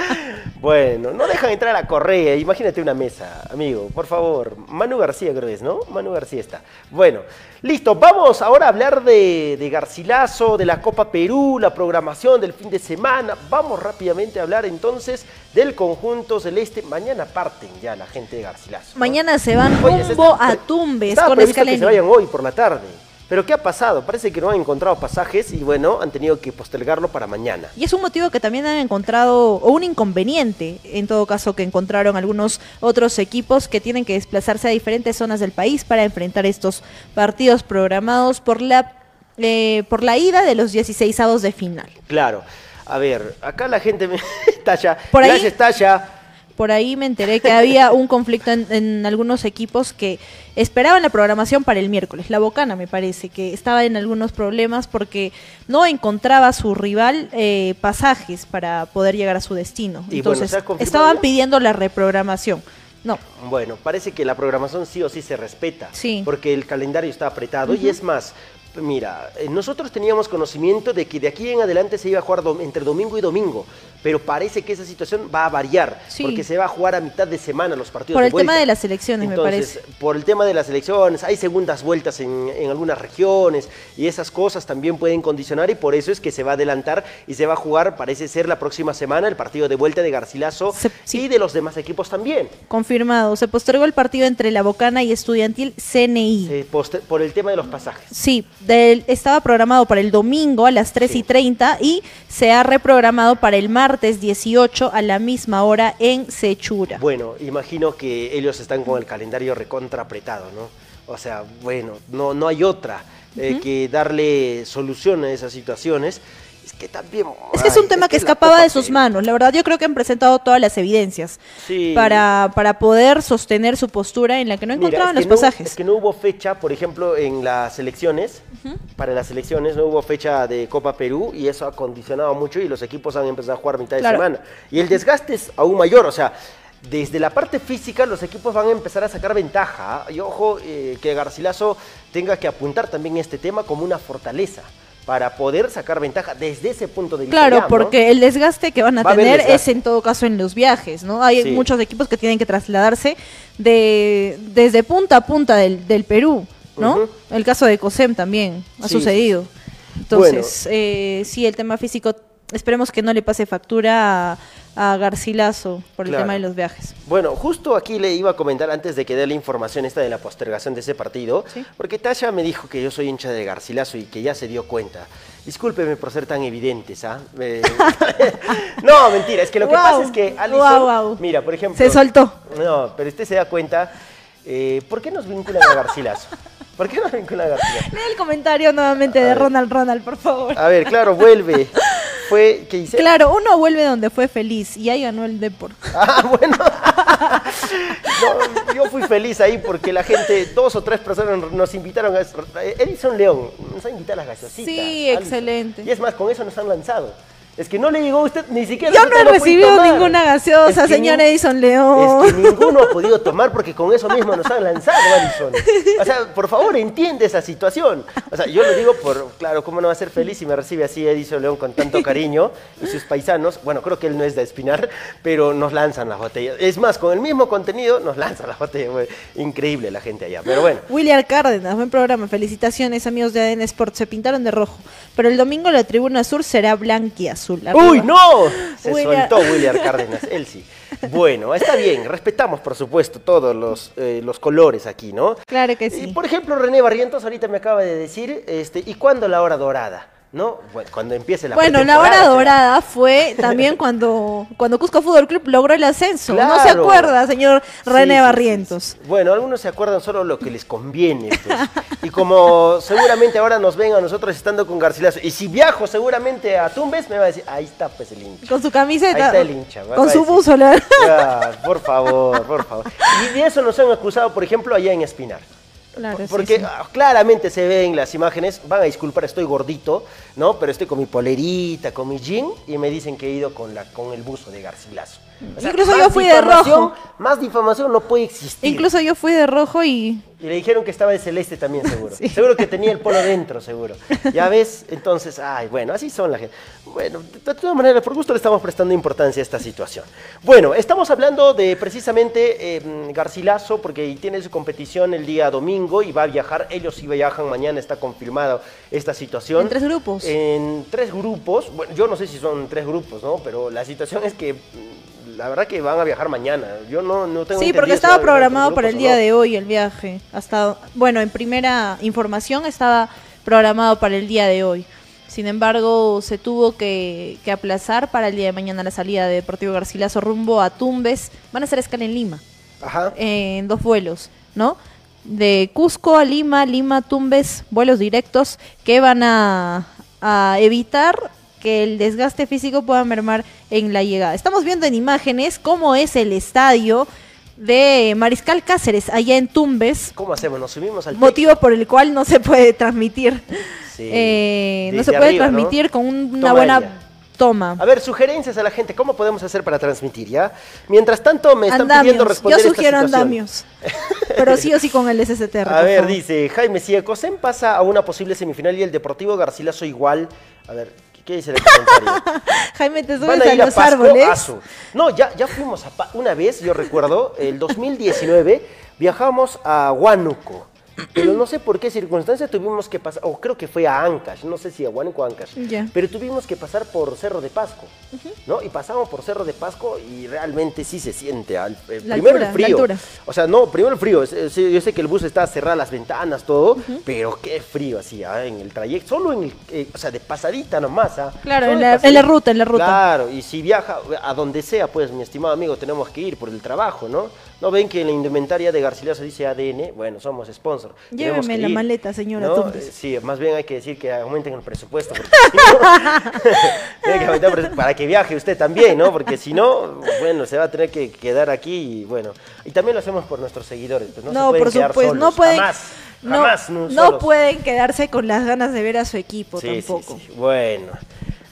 J: Bueno, no dejan entrar a Correa, imagínate una mesa, amigo, por favor. Manu García creo que es, ¿no? Manu García está. Bueno, listo, vamos ahora a hablar de, de Garcilaso, de la Copa Perú, la programación del fin de semana. Vamos rápidamente a hablar entonces del conjunto celeste. Mañana parten ya la gente de Garcilaso. ¿no?
K: Mañana se van
J: Oye,
K: rumbo
J: está-
K: a Tumbes con
J: previsto que se vayan hoy por la tarde. Pero ¿qué ha pasado? Parece que no han encontrado pasajes y bueno, han tenido que postergarlo para mañana.
K: Y es un motivo que también han encontrado, o un inconveniente, en todo caso, que encontraron algunos otros equipos que tienen que desplazarse a diferentes zonas del país para enfrentar estos partidos programados por la, eh, por la ida de los 16 de final.
J: Claro. A ver, acá la gente me... *laughs* Tasha,
K: Por ahí-
J: gracias Tasha.
K: Por ahí me enteré que había *laughs* un conflicto en, en algunos equipos que esperaban la programación para el miércoles. La Bocana, me parece, que estaba en algunos problemas porque no encontraba a su rival eh, pasajes para poder llegar a su destino.
J: Y
K: Entonces,
J: ¿se ha confirmado
K: estaban
J: ya?
K: pidiendo la reprogramación. No,
J: Bueno, parece que la programación sí o sí se respeta.
K: Sí.
J: Porque el calendario está apretado y es más. Mira, eh, nosotros teníamos conocimiento de que de aquí en adelante se iba a jugar dom- entre domingo y domingo, pero parece que esa situación va a variar,
K: Sí.
J: porque se va a jugar a mitad de semana los partidos
K: por
J: de
K: el tema
J: vuelta.
K: de las elecciones, me
J: Entonces,
K: parece.
J: por el tema de las elecciones, hay segundas vueltas en, en algunas regiones y esas cosas también pueden condicionar y por eso es que se va a adelantar y se va a jugar, parece ser la próxima semana, el partido de vuelta de Garcilaso y de los demás equipos también.
K: Confirmado. Se postergó el partido entre la Bocana y Estudiantil CNI.
J: Eh, por el tema de los pasajes.
K: Sí, del- estaba programado para el domingo a las 3 y 30 y se ha reprogramado para el martes 18 a la misma hora en Sechura.
J: Bueno, imagino que ellos están con el calendario recontra apretado, ¿no? O sea, bueno, no, no hay otra eh, que darle solución a esas situaciones. Es que también...
K: Es que es
J: ay,
K: un tema que escapaba de sus manos. La verdad, yo creo que han presentado todas las evidencias
J: Sí.
K: para, para poder sostener su postura en la que no
J: Mira,
K: encontraban los
J: no-
K: pasajes.
J: es que no hubo fecha, por ejemplo, en las elecciones, para las elecciones no hubo fecha de Copa Perú y eso ha condicionado mucho y los equipos han empezado a jugar mitad
K: Claro.
J: de semana. Y el desgaste es aún mayor, o sea, desde la parte física los equipos van a empezar a sacar ventaja. Y ojo eh, que Garcilaso tenga que apuntar también este tema como una fortaleza para poder sacar ventaja desde ese punto de vista.
K: Claro,
J: ya, ¿no?
K: porque el desgaste que van a
J: Va a haber
K: tener es en todo caso en los viajes, ¿no? Hay
J: Sí.
K: muchos equipos que tienen que trasladarse de desde punta a punta del, del Perú, ¿no? El caso de COSEM también ha
J: Sí,
K: sucedido. Entonces, eh, sí, el tema físico, esperemos que no le pase factura a, a Garcilaso por el
J: Claro.
K: tema de los viajes.
J: Bueno, justo aquí le iba a comentar antes de que dé la información esta de la postergación de ese partido, porque Tasha me dijo que yo soy hincha de Garcilaso y que ya se dio cuenta. Discúlpeme por ser tan evidentes, ¿ah? Eh, *laughs* no, mentira, es que lo que pasa es que Alison,
K: guau, guau.
J: mira, por ejemplo...
K: Se soltó.
J: No, pero usted se da cuenta, eh, ¿por qué nos vinculan a Garcilaso? ¿Por qué nos vinculan a Garcilaso? *laughs*
K: Lea el comentario nuevamente de Ronald Ronald, por favor.
J: A ver, claro, vuelve. *laughs* Fue, ¿qué hice?
K: Claro, uno vuelve donde fue feliz y ahí ganó el Depor. *laughs*
J: No, yo fui feliz ahí porque la gente, dos o tres personas nos invitaron a. Edison León nos ha invitado a las gaseositas.
K: Sí, excelente.
J: Y es más, con eso nos han lanzado. Es que no le llegó a usted ni siquiera.
K: Yo no he recibido ninguna gaseosa,
J: Es que
K: señor
J: ni-
K: Edison León.
J: Es que *laughs* ninguno ha podido tomar porque con eso mismo nos han lanzado, Alison. O sea, por favor, entiende esa situación. O sea, yo lo digo por, claro, ¿cómo no va a ser feliz si me recibe así Edison León con tanto cariño y sus paisanos? Bueno, creo que él no es de Espinar, pero nos lanzan las botellas. Es más, con el mismo contenido nos lanzan las botellas. güey. Increíble la gente allá. Pero bueno,
K: William Cárdenas, buen programa. Felicitaciones, amigos de ADN Sport. Se pintaron de rojo. Pero el domingo la tribuna sur será
J: ¡Uy, no! Se
K: William-
J: soltó William Cárdenas, él sí. Bueno, está bien, respetamos por supuesto todos los, eh, los colores aquí, ¿no?
K: Claro que sí.
J: Y por ejemplo, René Barrientos ahorita me acaba de decir, este, ¿y cuándo la hora dorada? ¿No? Bueno, cuando empiece la
K: Bueno, la hora dorada *laughs* fue también cuando, cuando Cusco Fútbol Club logró el ascenso. ¿No se acuerda, señor
J: Sí,
K: René
J: sí,
K: Barrientos?
J: Bueno, algunos se acuerdan solo lo que les conviene. pues. Y como seguramente ahora nos ven a nosotros estando con Garcilaso, y si viajo seguramente a Tumbes, me va a decir, ahí está pues el hincha.
K: Con su camiseta.
J: Ahí está el hincha.
K: Con su buzo.
J: Ya, por favor, por favor. Y de eso nos han acusado, por ejemplo, allá en Espinar.
K: Claro,
J: Porque
K: sí.
J: ah, claramente se ve en las imágenes, van a disculpar, estoy gordito, ¿no? Pero estoy con mi polerita, con mi jean, y me dicen que he ido con, la, con el buzo de Garcilaso. O sea,
K: Incluso yo fui de rojo.
J: Más difamación no puede existir.
K: Incluso yo fui de rojo y
J: Y le dijeron que estaba de celeste también, seguro. *laughs* Seguro que tenía el polo dentro, seguro. Ya ves, entonces, ay, bueno, así son la gente. Bueno, de todas maneras, por gusto le estamos prestando importancia a esta situación. Bueno, estamos hablando de precisamente eh, Garcilaso, porque tiene su competición el día domingo y va a viajar. Ellos sí viajan mañana, está confirmado esta situación.
K: en tres grupos.
J: En tres grupos, bueno, yo no sé si son tres grupos, ¿no? Pero la situación es que la verdad que van a viajar mañana. Yo no, no tengo
K: Sí, porque estaba programado para el día
J: no.
K: de hoy el viaje. Hasta, bueno, en primera información estaba programado para el día de hoy. Sin embargo, se tuvo que, que aplazar para el día de mañana la salida de Deportivo Garcilaso rumbo a Tumbes. Van a hacer escala en Lima,
J: Ajá.
K: en dos vuelos, ¿no? De Cusco a Lima, Lima, Tumbes, vuelos directos que van a, a evitar que el desgaste físico pueda mermar en la llegada. Estamos viendo en imágenes cómo es el estadio de Mariscal Cáceres, allá en Tumbes,
J: ¿Cómo hacemos? Nos subimos al
K: motivo por el cual no se puede transmitir.
J: Sí.
K: Eh, no se puede
J: arriba, ¿no?
K: transmitir con un- una
J: Toma
K: buena toma.
J: A ver, sugerencias a la gente, ¿cómo podemos hacer para transmitir ya? Mientras tanto, me están pidiendo
K: Andamios.
J: responder
K: Yo
J: esta
K: sugiero
J: situación.
K: andamios. Pero sí o sí con el SSTR. *laughs*
J: A ver,
K: favor.
J: dice Jaime, si el COSEM pasa a una posible semifinal y el Deportivo Garcilaso igual, a ver, ¿qué- ¿qué dice el comentario? *laughs*
K: Jaime, te subes
J: a
K: los
J: Pasco,
K: árboles.
J: No, ya, ya fuimos a Pa- una vez, yo recuerdo, el 2019, viajamos a Huánuco. Pero no sé por qué circunstancia tuvimos que pasar, o creo que fue a Ancash, no sé si a Huánuco o Ancash, pero tuvimos que pasar por Cerro de Pasco, ¿no? Y pasamos por Cerro de Pasco y realmente sí se siente, al, eh,
K: La
J: primero
K: altura,
J: el frío,
K: la altura.
J: o sea, no, primero el frío, yo sé que el bus está cerrado las ventanas, todo, pero qué frío hacía en el trayecto, solo en el, eh, o sea, de pasadita nomás, ¿ah?
K: Claro, en la, en la ruta, en la ruta.
J: Claro, y si viaja a donde sea, pues, mi estimado amigo, tenemos que ir por el trabajo, ¿no? ¿No ven que en la indumentaria de Garcilaso dice ADN? Bueno, somos sponsor.
K: Lléveme la
J: ir,
K: maleta, señora
J: ¿no? Eh, Sí, más bien hay que decir que aumenten el presupuesto. porque si no- *laughs* para que viaje usted también, ¿no? Porque si no, bueno, se va a tener que quedar aquí y bueno. Y también lo hacemos por nuestros seguidores, pues no, se
K: No, por supuesto, no pueden,
J: Jamás,
K: no,
J: jamás, no,
K: no pueden quedarse con las ganas de ver a su equipo
J: Sí, sí,
K: tampoco.
J: sí. Bueno,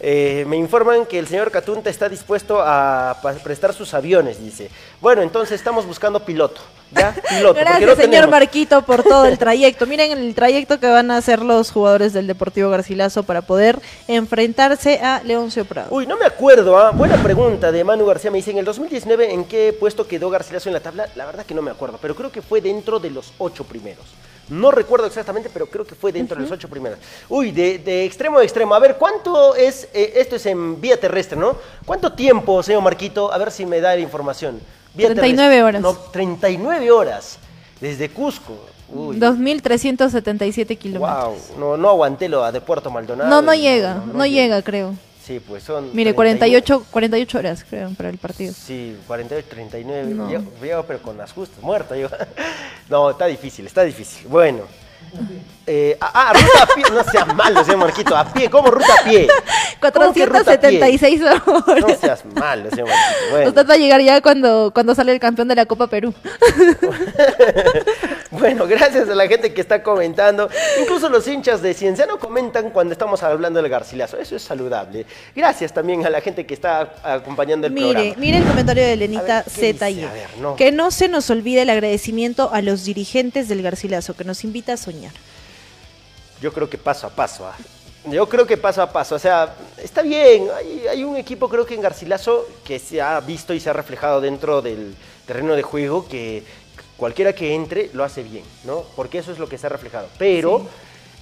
J: Eh, me informan que el señor Catunta está dispuesto a prestar sus aviones, dice. Bueno, entonces estamos buscando piloto, ¿ya? *laughs* Piloto, porque
K: Gracias,
J: no
K: señor
J: tenemos.
K: Marquito, por todo el *laughs* trayecto. Miren el trayecto que van a hacer los jugadores del Deportivo Garcilaso para poder enfrentarse a Leoncio Prado.
J: Uy, no me acuerdo, ¿ah? buena pregunta de Manu García. Me dice, en el 2019, ¿en qué puesto quedó Garcilaso en la tabla? La verdad que no me acuerdo, pero creo que fue dentro de los ocho primeros. No recuerdo exactamente, pero creo que fue dentro de los ocho primeros. Uy, de, de extremo a extremo. A ver, ¿cuánto es, eh, esto es en vía terrestre, ¿no? ¿Cuánto tiempo, señor Marquito? A ver si me da la información. Vía
K: 39
J: terrestre.
K: horas.
J: No, 39 horas. Desde Cusco. Uy,
K: 2.377 kilómetros.
J: wow. No, no aguanté lo de Puerto Maldonado.
K: No, no llega, no, llega, creo.
J: Sí, pues son.
K: Mire,
J: 38
K: 48, 48 horas, creo, para el partido.
J: Sí, 48, 39.
K: No.
J: Llego, llego, pero con las justas, muerto yo. *laughs* No, está difícil, está difícil. Bueno. Eh, ah, ah, ruta a pie. No seas malo, señor Marquito. A pie, ¿cómo ruta a pie? ¿Cómo que ruta a pie?
K: 476 horas.
J: No seas malo, señor Marquito. Bueno.
K: Usted va a llegar ya cuando, cuando sale el campeón de la Copa Perú. *laughs*
J: Bueno, *laughs* gracias a la gente que está comentando. Incluso los hinchas de Cienciano comentan cuando estamos hablando del Garcilaso. Eso es saludable. Gracias también a la gente que está acompañando el
K: Mire,
J: programa.
K: mire el comentario de Lenita
J: ver, no.
K: Que no se nos olvide el agradecimiento a los dirigentes del Garcilaso, que nos invita a soñar.
J: Yo creo que paso a paso. ah. Yo creo que paso a paso. O sea, está bien. Hay, hay un equipo, creo que en Garcilaso, que se ha visto y se ha reflejado dentro del terreno de juego que cualquiera que entre lo hace bien, ¿no? Porque eso es lo que se ha reflejado. Pero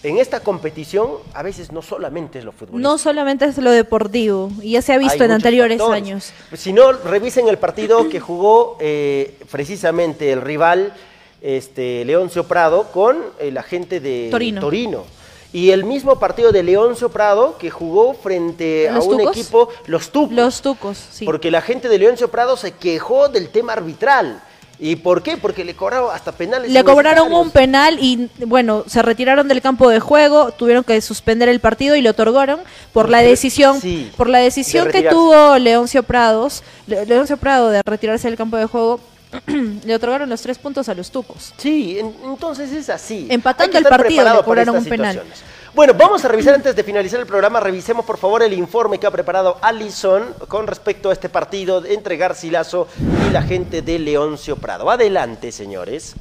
J: en esta competición, a veces no solamente es lo futbolístico.
K: No solamente es lo deportivo, y ya se ha visto
J: Hay
K: en anteriores
J: factores.
K: años.
J: Si no, revisen el partido que jugó eh, precisamente el rival este, Leoncio Prado con eh, la gente de
K: Torino.
J: Y el mismo partido de Leoncio Prado que jugó frente a
K: ¿Los
J: un
K: Tucos?
J: equipo, los Tucos.
K: Los Tucos, sí.
J: Porque la gente de Leoncio Prado se quejó del tema arbitral. ¿Y por qué? Porque le cobraron hasta penales.
K: Le cobraron un penal y, bueno, se retiraron del campo de juego, tuvieron que suspender el partido y lo otorgaron por la decisión,
J: sí,
K: por la decisión
J: de
K: que tuvo Leoncio Prados, Le- Leoncio Prado de retirarse del campo de juego, *clears throat* le otorgaron los tres puntos a los Tucos.
J: Sí, en- entonces es así.
K: Empatando el partido, le cobraron un penal.
J: situaciones. Bueno, vamos a revisar antes de finalizar el programa, revisemos por favor el informe que ha preparado Alison con respecto a este partido entre Garcilaso y la gente de Leoncio Prado. Adelante, señores.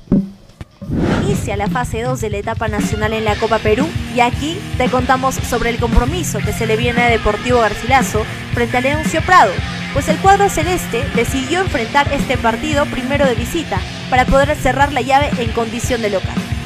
O: Inicia la fase 2 de la etapa nacional en la Copa Perú y aquí te contamos sobre el compromiso que se le viene a Deportivo Garcilaso frente a Leoncio Prado, pues el cuadro celeste decidió enfrentar este partido primero de visita para poder cerrar la llave en condición de local.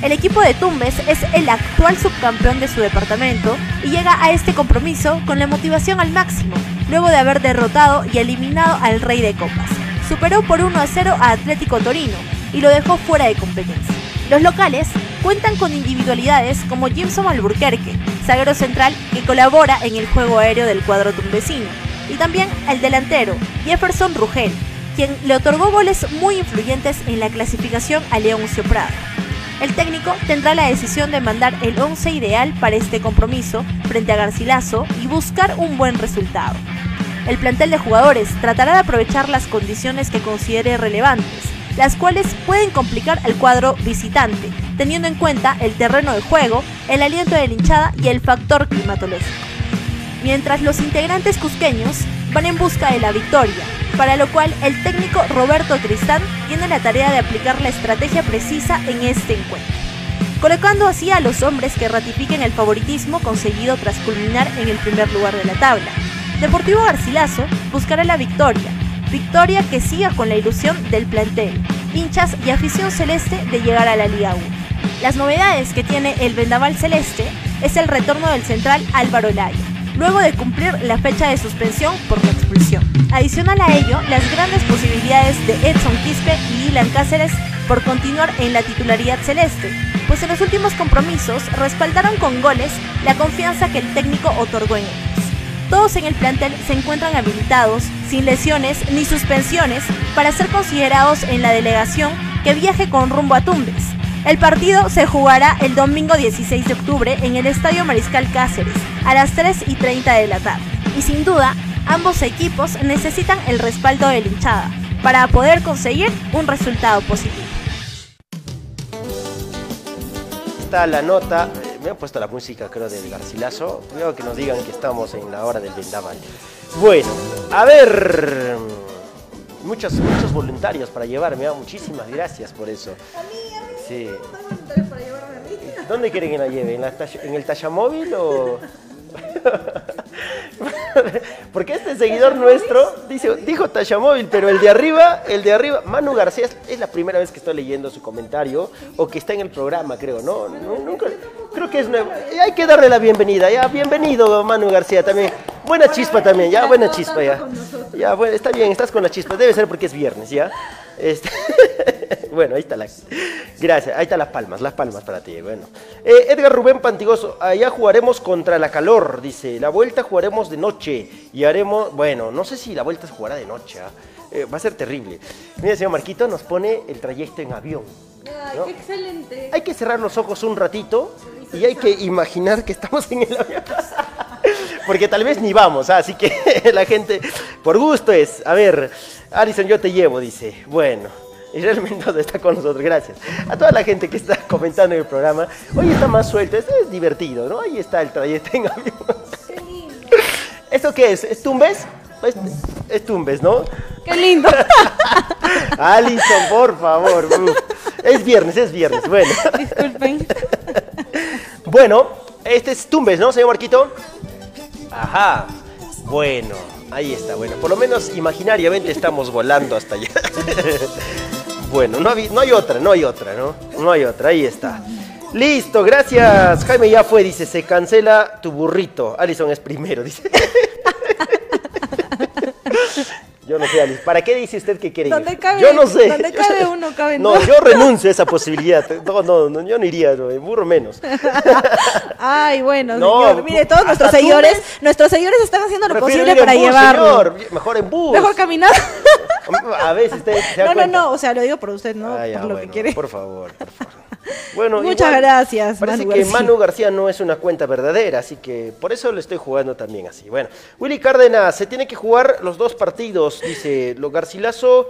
O: El equipo de Tumbes es el actual subcampeón de su departamento y llega a este compromiso con la motivación al máximo, luego de haber derrotado y eliminado al Rey de Copas. Superó por 1 a 0 a Atlético Torino y lo dejó fuera de competencia. Los locales cuentan con individualidades como Jimson Alburquerque, zaguero central que colabora en el juego aéreo del cuadro tumbesino, y también el delantero Jefferson Rugel, quien le otorgó goles muy influyentes en la clasificación a Leoncio Prado.
K: El técnico tendrá la decisión de mandar el 11 ideal para este compromiso frente a Garcilaso y buscar un buen resultado. El plantel de jugadores tratará de aprovechar las condiciones que considere relevantes, las cuales pueden complicar al cuadro visitante, teniendo en cuenta el terreno de juego, el aliento de la hinchada y el factor climatológico. Mientras los integrantes cusqueños van en busca de la victoria, para lo cual el técnico Roberto Tristán tiene la tarea de aplicar la estrategia precisa en este encuentro, colocando así a los hombres que ratifiquen el favoritismo conseguido tras culminar en el primer lugar de la tabla. Deportivo Garcilaso buscará la victoria, victoria que siga con la ilusión del plantel, hinchas y afición celeste de llegar a la Liga 1. Las novedades que tiene el Vendaval Celeste es el retorno del central Álvaro Laya, luego de cumplir la fecha de suspensión por expulsión. Adicional a ello, las grandes posibilidades de Edson Quispe y Ilan Cáceres por continuar en la titularidad celeste, pues en los últimos compromisos respaldaron con goles la confianza que el técnico otorgó en ellos. Todos en el plantel se encuentran habilitados, sin lesiones ni suspensiones, para ser considerados en la delegación que viaje con rumbo a Tumbes. El partido se jugará el domingo 16 de octubre en el Estadio Mariscal Cáceres, a las 3 y 30 de la tarde. Y sin duda, ambos equipos necesitan el respaldo de la hinchada para poder conseguir un resultado positivo.
J: Está la nota, eh, me han puesto la música creo del Garcilaso, veo que nos digan que estamos en la hora del vendaval. Bueno, a ver, muchos, muchos voluntarios para llevarme, ah, muchísimas gracias por eso. Sí. ¿Dónde quieren que la lleve? ¿En, la talla- en el tallamóvil o...? *laughs* Porque este seguidor nuestro dice, dijo tallamóvil, pero el de arriba, el de arriba, Manu García, es, la primera vez que estoy leyendo su comentario, o que está en el programa, creo, ¿no? Nu- Nunca, creo que es nuevo. Y hay que darle la bienvenida, ya, bienvenido Manu García también. Buena chispa también, ya, buena chispa, ya. Ya, bueno, está bien, estás con la chispa, debe ser porque es viernes, ¿ya? Este, *laughs* bueno, ahí está la... Gracias, ahí están las palmas, las palmas para ti, bueno. Eh, Edgar Rubén Pantigoso, allá jugaremos contra la calor, dice. La vuelta jugaremos de noche y haremos... Bueno, no sé si la vuelta se jugará de noche, ¿ah? Eh, va a ser terrible. Mira, señor Marquito, nos pone el trayecto en avión. ¿no?
P: qué excelente.
J: Hay que cerrar los ojos un ratito y hay que imaginar que estamos en el avión. *laughs* Porque tal vez ni vamos, ¿ah? así que *laughs* la gente, por gusto es. A ver, Alison, yo te llevo, dice. Bueno, Israel Mendoza está con nosotros, gracias. A toda la gente que está *laughs* comentando en el programa, hoy está más suelto, esto es divertido, ¿no? Ahí está el trayecto en avión. ¿Esto qué es? ¿Es Tumbes? Es, es Tumbes, ¿no?
P: Qué lindo. *laughs*
J: Alison, por favor. uf. Es viernes, es viernes. Bueno.
P: Disculpen. *laughs*
J: Bueno, este es Tumbes, ¿no, señor Marquito? Ajá. Bueno, ahí está. Bueno, por lo menos imaginariamente estamos volando hasta allá. Bueno, no, no hay otra, no hay otra, ¿no? No hay otra, ahí está. Listo, gracias. Jaime ya fue, dice, se cancela tu burrito. Alison es primero, dice. *laughs* Yo no sé, Alice. ¿Para qué dice usted que quiere ir?
P: Cabe-
J: yo no sé.
P: donde cabe uno, *laughs* cabe
J: No,
P: dos.
J: yo renuncio a esa posibilidad. No, no, no, yo no iría, no, burro menos. *laughs*
P: Ay, bueno,
J: No,
P: señor. Mire, todos nuestros seguidores, nuestros seguidores están haciendo lo posible para
J: bus,
P: llevarlo.
J: señor. Mejor en bus.
P: Mejor caminar. *laughs*
J: A veces usted se da
P: No, no, no, o sea, lo digo por usted, no
J: Ah, ya,
P: por lo
J: bueno,
P: que quiere.
J: Por favor, por favor. Bueno,
P: Muchas
J: igual,
P: gracias,
J: Parece
P: Manu
J: que
P: García.
J: Manu García no es una cuenta verdadera, así que por eso lo estoy jugando también así. Bueno, Willy Cárdenas, se tiene que jugar los dos partidos, dice lo Garcilaso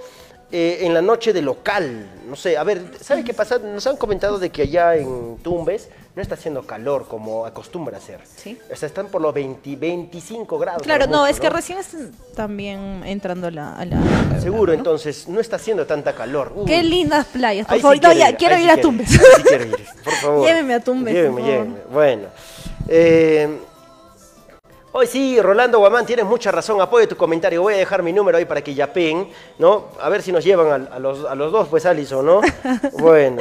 J: eh, en la noche de local. No sé, a ver, ¿sabe qué pasa? Nos han comentado de que allá en Tumbes no está haciendo calor como acostumbra a ser.
P: Sí.
J: O sea, están por los 20, 25 grados.
P: Claro, no, es que recién están también entrando a la... a la-
J: Seguro, entonces, no está haciendo tanta calor. Uy.
P: Qué lindas playas, por
J: Ahí sí
P: favor. Ya,
J: ir,
P: quiero ir
J: sí
P: a
J: quiero
P: Tumbes.
J: quiero ir, por *laughs* favor.
P: Lléveme a Tumbes, por
J: Lléveme,
P: favor.
J: lléveme. Bueno. Eh, Hoy sí, Rolando Guamán, tienes mucha razón. Apoyo tu comentario. Voy a dejar mi número ahí para que yapeen, ¿no? A ver si nos llevan a, a los, a los dos, pues, Alison, ¿no? *laughs* bueno.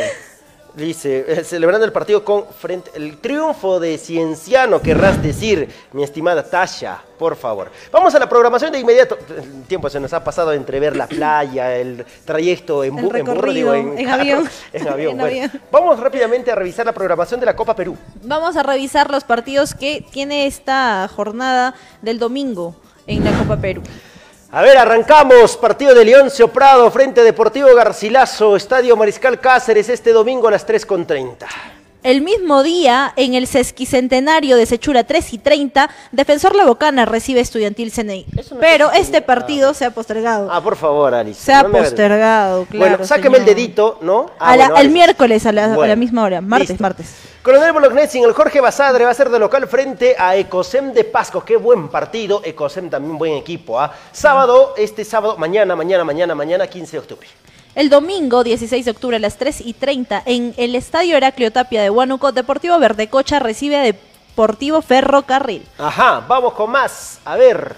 J: Dice, eh, celebrando el partido con frente, el triunfo de Cienciano, querrás decir, mi estimada Tasha, por favor. Vamos a la programación de inmediato. El tiempo se nos ha pasado entre ver la *clears throat* playa, el trayecto en,
P: El
J: bu- en burro, digo, en,
P: en
J: carro,
P: avión. *laughs*
J: En avión. *laughs*
P: En
J: bueno.
P: avión.
J: Vamos rápidamente a revisar la programación de la Copa Perú.
P: Vamos a revisar los partidos que tiene esta jornada del domingo en la Copa Perú.
J: A ver, arrancamos. Partido de Leoncio Prado frente a Deportivo Garcilaso, Estadio Mariscal Cáceres, este domingo a las 3.30.
K: El mismo día, en el sesquicentenario de Sechura 3 y 30, Defensor La Bocana recibe Estudiantil CNI. Pero este partido se ha postergado.
J: Ah, por favor, Alice.
K: Se ha
J: no me hagas-
K: postergado, claro.
J: Bueno, sáqueme el dedito, ¿no? Ah,
K: A la-
J: bueno,
K: el miércoles a la, a la
J: Bueno,
K: misma hora, martes,
J: listo.
K: martes.
J: Coronel Bolognesi el Jorge Basadre va a ser de local frente a Ecosem de Pasco. Qué buen partido. Ecosem también buen equipo. ¿ah? Sábado, este sábado, mañana, mañana, mañana, mañana, 15 de octubre.
K: El domingo 16 de octubre a las 3 y 30 en el Estadio Heraclio Tapia de Huánuco, Deportivo Verdecocha recibe a Deportivo Ferrocarril.
J: Ajá, vamos con más. A ver.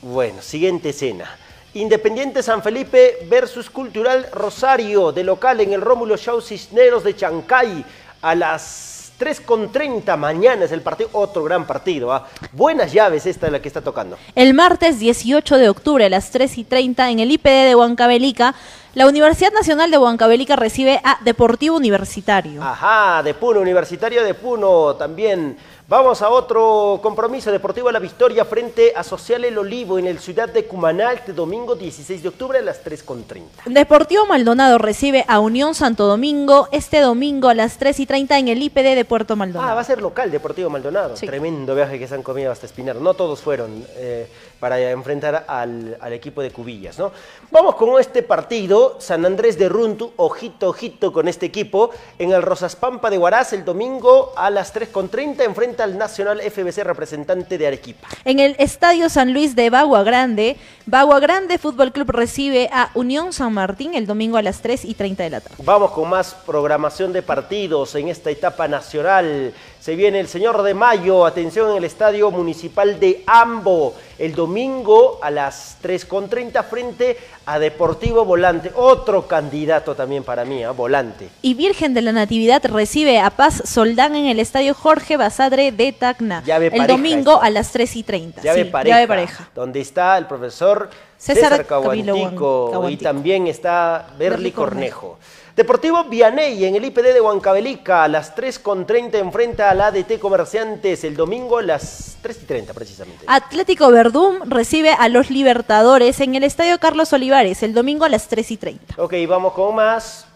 J: Bueno, siguiente escena. Independiente San Felipe versus Cultural Rosario, de local en el Rómulo Show Cisneros de Chancay, a las 3.30 mañana es el partido, otro gran partido. ¿ah? Buenas llaves esta es la que está tocando.
K: El martes 18 de octubre a las 3 y 30 en el IPD de Huancavelica, la Universidad Nacional de Huancavelica recibe a Deportivo Universitario.
J: Ajá, de Puno, Universitario de Puno también. Vamos a otro compromiso deportivo a la victoria frente a Social El Olivo en el ciudad de Cumaná este domingo 16 de octubre a las 3.30.
K: Deportivo Maldonado recibe a Unión Santo Domingo este domingo a las 3 y 30 en el IPD de Puerto Maldonado.
J: Ah, va a ser local Deportivo Maldonado. Tremendo viaje que se han comido hasta Espinar. No todos fueron eh, para enfrentar al, al equipo de Cubillas, ¿no? Vamos con este partido. San Andrés de Runtu, ojito, ojito con este equipo. En el Rosas Pampa de Huaraz el domingo a las 3.30 enfrenta al Nacional FBC representante de Arequipa.
K: En el Estadio San Luis de Bagua Grande, Bagua Grande Fútbol Club recibe a Unión San Martín el domingo a las 3 y 30 de la tarde.
J: Vamos con más programación de partidos en esta etapa nacional. Se viene el señor de Mayo, atención en el Estadio Municipal de Ambo, el domingo a las 3.30 frente a Deportivo Volante, otro candidato también para mí, ¿ah? Volante.
K: Y Virgen de la Natividad recibe a Paz Soldán en el Estadio Jorge Basadre de Tacna
J: Llave
K: el domingo
J: esta.
K: a las 3 y 30.
J: Llave,
K: Sí,
J: pareja,
K: llave pareja.
J: donde está el profesor
K: César
J: César, y también está Berly
K: Berly
J: Cornejo. Deportivo Vianey en el IPD de Huancavelica a las 3.30 enfrenta al ADT Comerciantes el domingo a las 3.30 precisamente.
K: Atlético Verdún recibe a los Libertadores en el Estadio Carlos Olivares el domingo a las 3 y 30.
J: Ok, vamos con más.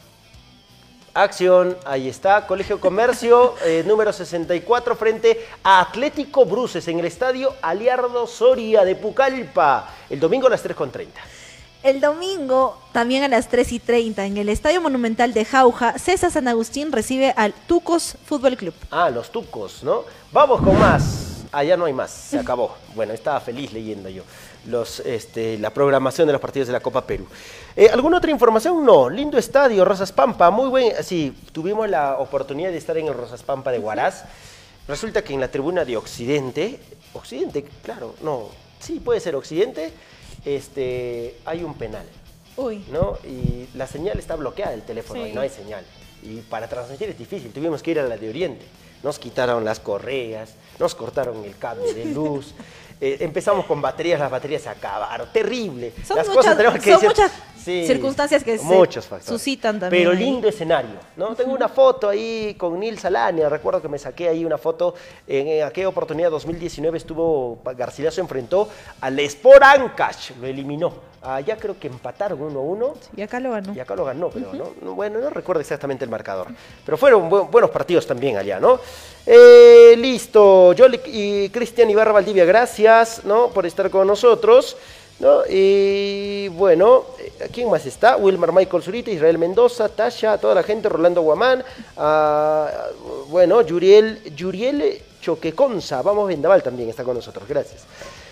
J: Acción, ahí está, Colegio Comercio, *laughs* eh, número 64, frente a Atlético Bruces en el estadio Aliardo Soria de Pucallpa, el domingo a las 3.30.
K: El domingo, también a las 3 y 30, en el Estadio Monumental de Jauja, César San Agustín recibe al Tucos Fútbol Club.
J: Ah, los tucos, ¿no? Vamos con más. Ah, ya no hay más, se acabó. Bueno, estaba feliz leyendo yo los, este, la programación de los partidos de la Copa Perú. Eh, ¿Alguna otra información? No. Lindo estadio, Rosas Pampa, muy buen. Sí, tuvimos la oportunidad de estar en el Rosas Pampa de Huaraz. Resulta que en la tribuna de Occidente, Occidente, claro, no, sí, puede ser Occidente, este, hay un penal.
K: Uy.
J: ¿no? Y la señal está bloqueada del teléfono
K: Sí.
J: y no hay señal. Y para transmitir es difícil, tuvimos que ir a la de Oriente. Nos quitaron las correas, nos cortaron el cable de *laughs* luz. eh, empezamos con baterías, las baterías se acabaron. Terrible.
K: Son
J: las
K: muchas-
J: cosas tenemos que
K: son
J: decir-
K: muchas
J: Sí,
K: circunstancias que se
J: muchos factores.
K: suscitan también
J: Pero
K: ahí.
J: lindo escenario, ¿no? Tengo una foto ahí con Nil Salania, recuerdo que me saqué ahí una foto, en, en aquella oportunidad 2019 estuvo, Garcilaso enfrentó al Sport Ancash, lo eliminó. Allá creo que empataron 1-1.
K: Y acá lo ganó.
J: Y acá lo ganó, pero no, no- bueno, no recuerdo exactamente el marcador. Pero fueron bu- buenos partidos también allá, ¿no? Eh, listo, yo y Cristian Ibarra Valdivia, gracias, ¿no? Por estar con nosotros. ¿No? Y bueno, eh, ¿quién más está? Wilmar Michael Zurita, Israel Mendoza, Tasha, toda la gente, Rolando Guamán, ah, bueno, Yuriel, Yuriel Choqueconza, vamos Vendaval también está con nosotros, gracias.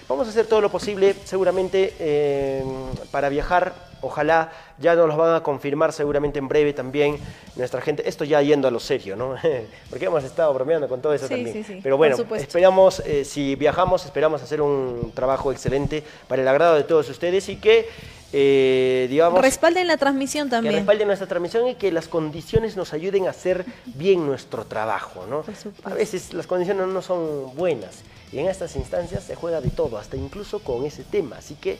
J: Vamos a hacer todo lo posible, seguramente, eh, para viajar. Ojalá ya nos los van a confirmar seguramente en breve también nuestra gente. Esto ya yendo a lo serio, ¿no? *laughs* Porque hemos estado bromeando con todo eso
K: Sí,
J: también.
K: sí, sí,
J: Pero bueno, esperamos, eh, si viajamos, esperamos hacer un trabajo excelente para el agrado de todos ustedes y que, eh, digamos,
K: Respalden la transmisión
J: que
K: también.
J: respalden nuestra transmisión y que las condiciones nos ayuden a hacer bien nuestro trabajo, ¿no? A veces las condiciones no son buenas y en estas instancias se juega de todo, hasta incluso con ese tema. Así que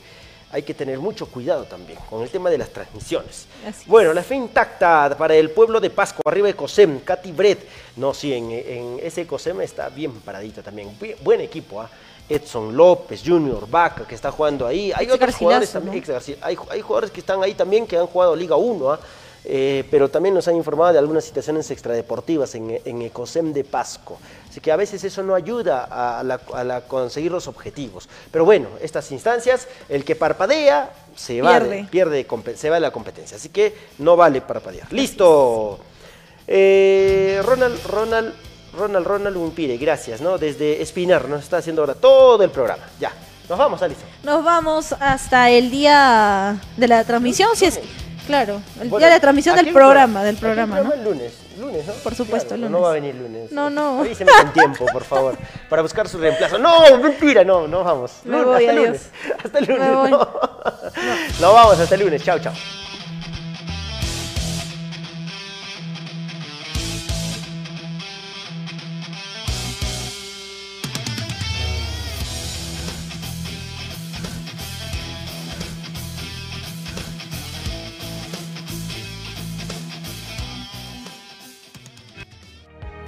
J: hay que tener mucho cuidado también con el tema de las transmisiones.
K: Así
J: Bueno, la fe intacta para el pueblo de Pasco, arriba de Cosem, Katy Brett. No, sí, en, en ese Cosem está bien paradito también. Bien- buen equipo, ¿ah? Edson López, Junior Vaca, que está jugando ahí. Hay otros jugadores también.
K: ¿no?
J: Garci- hay, hay jugadores que están ahí también que han jugado Liga 1, ¿ah? Eh, pero también nos han informado de algunas situaciones extradeportivas en, en Ecosem de Pasco. Así que a veces eso no ayuda a, la- a la- conseguir los objetivos. Pero bueno, estas instancias, el que parpadea se va, de-
K: Pierde.
J: pierde compe- se va de la competencia. Así que no vale parpadear. ¡Listo! Eh, Ronald, Ronald, Ronald, Ronald Umpire, gracias, ¿no? Desde Espinar nos está haciendo ahora todo el programa. Ya, nos vamos, Alison.
K: Nos vamos hasta el día de la transmisión, si es claro, el
J: Bueno,
K: día de transmisión
J: ¿a
K: del programa, del
J: ¿A qué
K: programa, ¿no?
J: El lunes, lunes, ¿no?
K: Por supuesto,
J: Claro,
K: lunes.
J: No va a venir lunes.
K: No, no.
J: Avíseme con tiempo, por favor, para buscar su reemplazo. No, mentira, no, no vamos.
K: Me
J: Lunes,
K: voy,
J: hasta
K: adiós.
J: lunes. Hasta el lunes.
K: Me voy.
J: No. *laughs* no vamos, hasta el lunes. Chao, chao.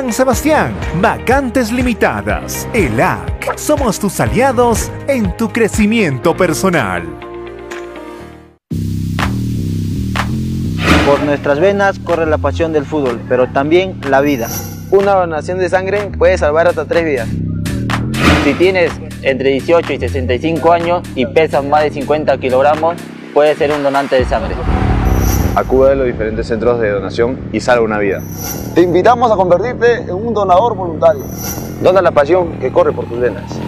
A: San Sebastián. Vacantes limitadas. ELAC. Somos tus aliados en tu crecimiento personal.
B: Por nuestras venas corre la pasión del fútbol, pero también la vida.
C: Una donación de sangre puede salvar hasta tres vidas.
D: Si tienes entre 18 y 65 años y pesas más de 50 kilogramos, puedes ser un donante de sangre.
C: Acude a los diferentes centros de donación y salva una vida.
F: Te invitamos a convertirte en un donador voluntario.
C: Dona la pasión que corre por tus venas.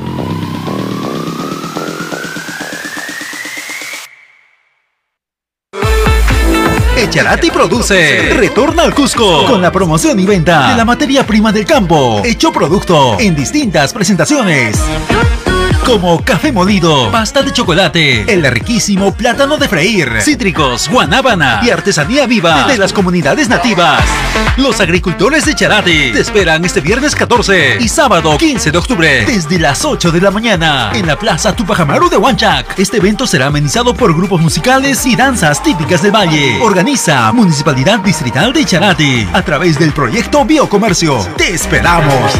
G: Echarati produce Retorna al Cusco con la promoción y venta de la materia prima del campo. Hecho producto en distintas presentaciones. Como café molido, pasta de chocolate, el riquísimo plátano de freír, cítricos, guanábana y artesanía viva de las comunidades nativas. Los agricultores de Charate te esperan este viernes 14 y sábado 15 de octubre desde las 8 de la mañana en la Plaza Tupajamaru de Huanchac. Este evento será amenizado por grupos musicales y danzas típicas del valle. Organiza Municipalidad Distrital de Charate a través del proyecto Biocomercio. ¡Te esperamos!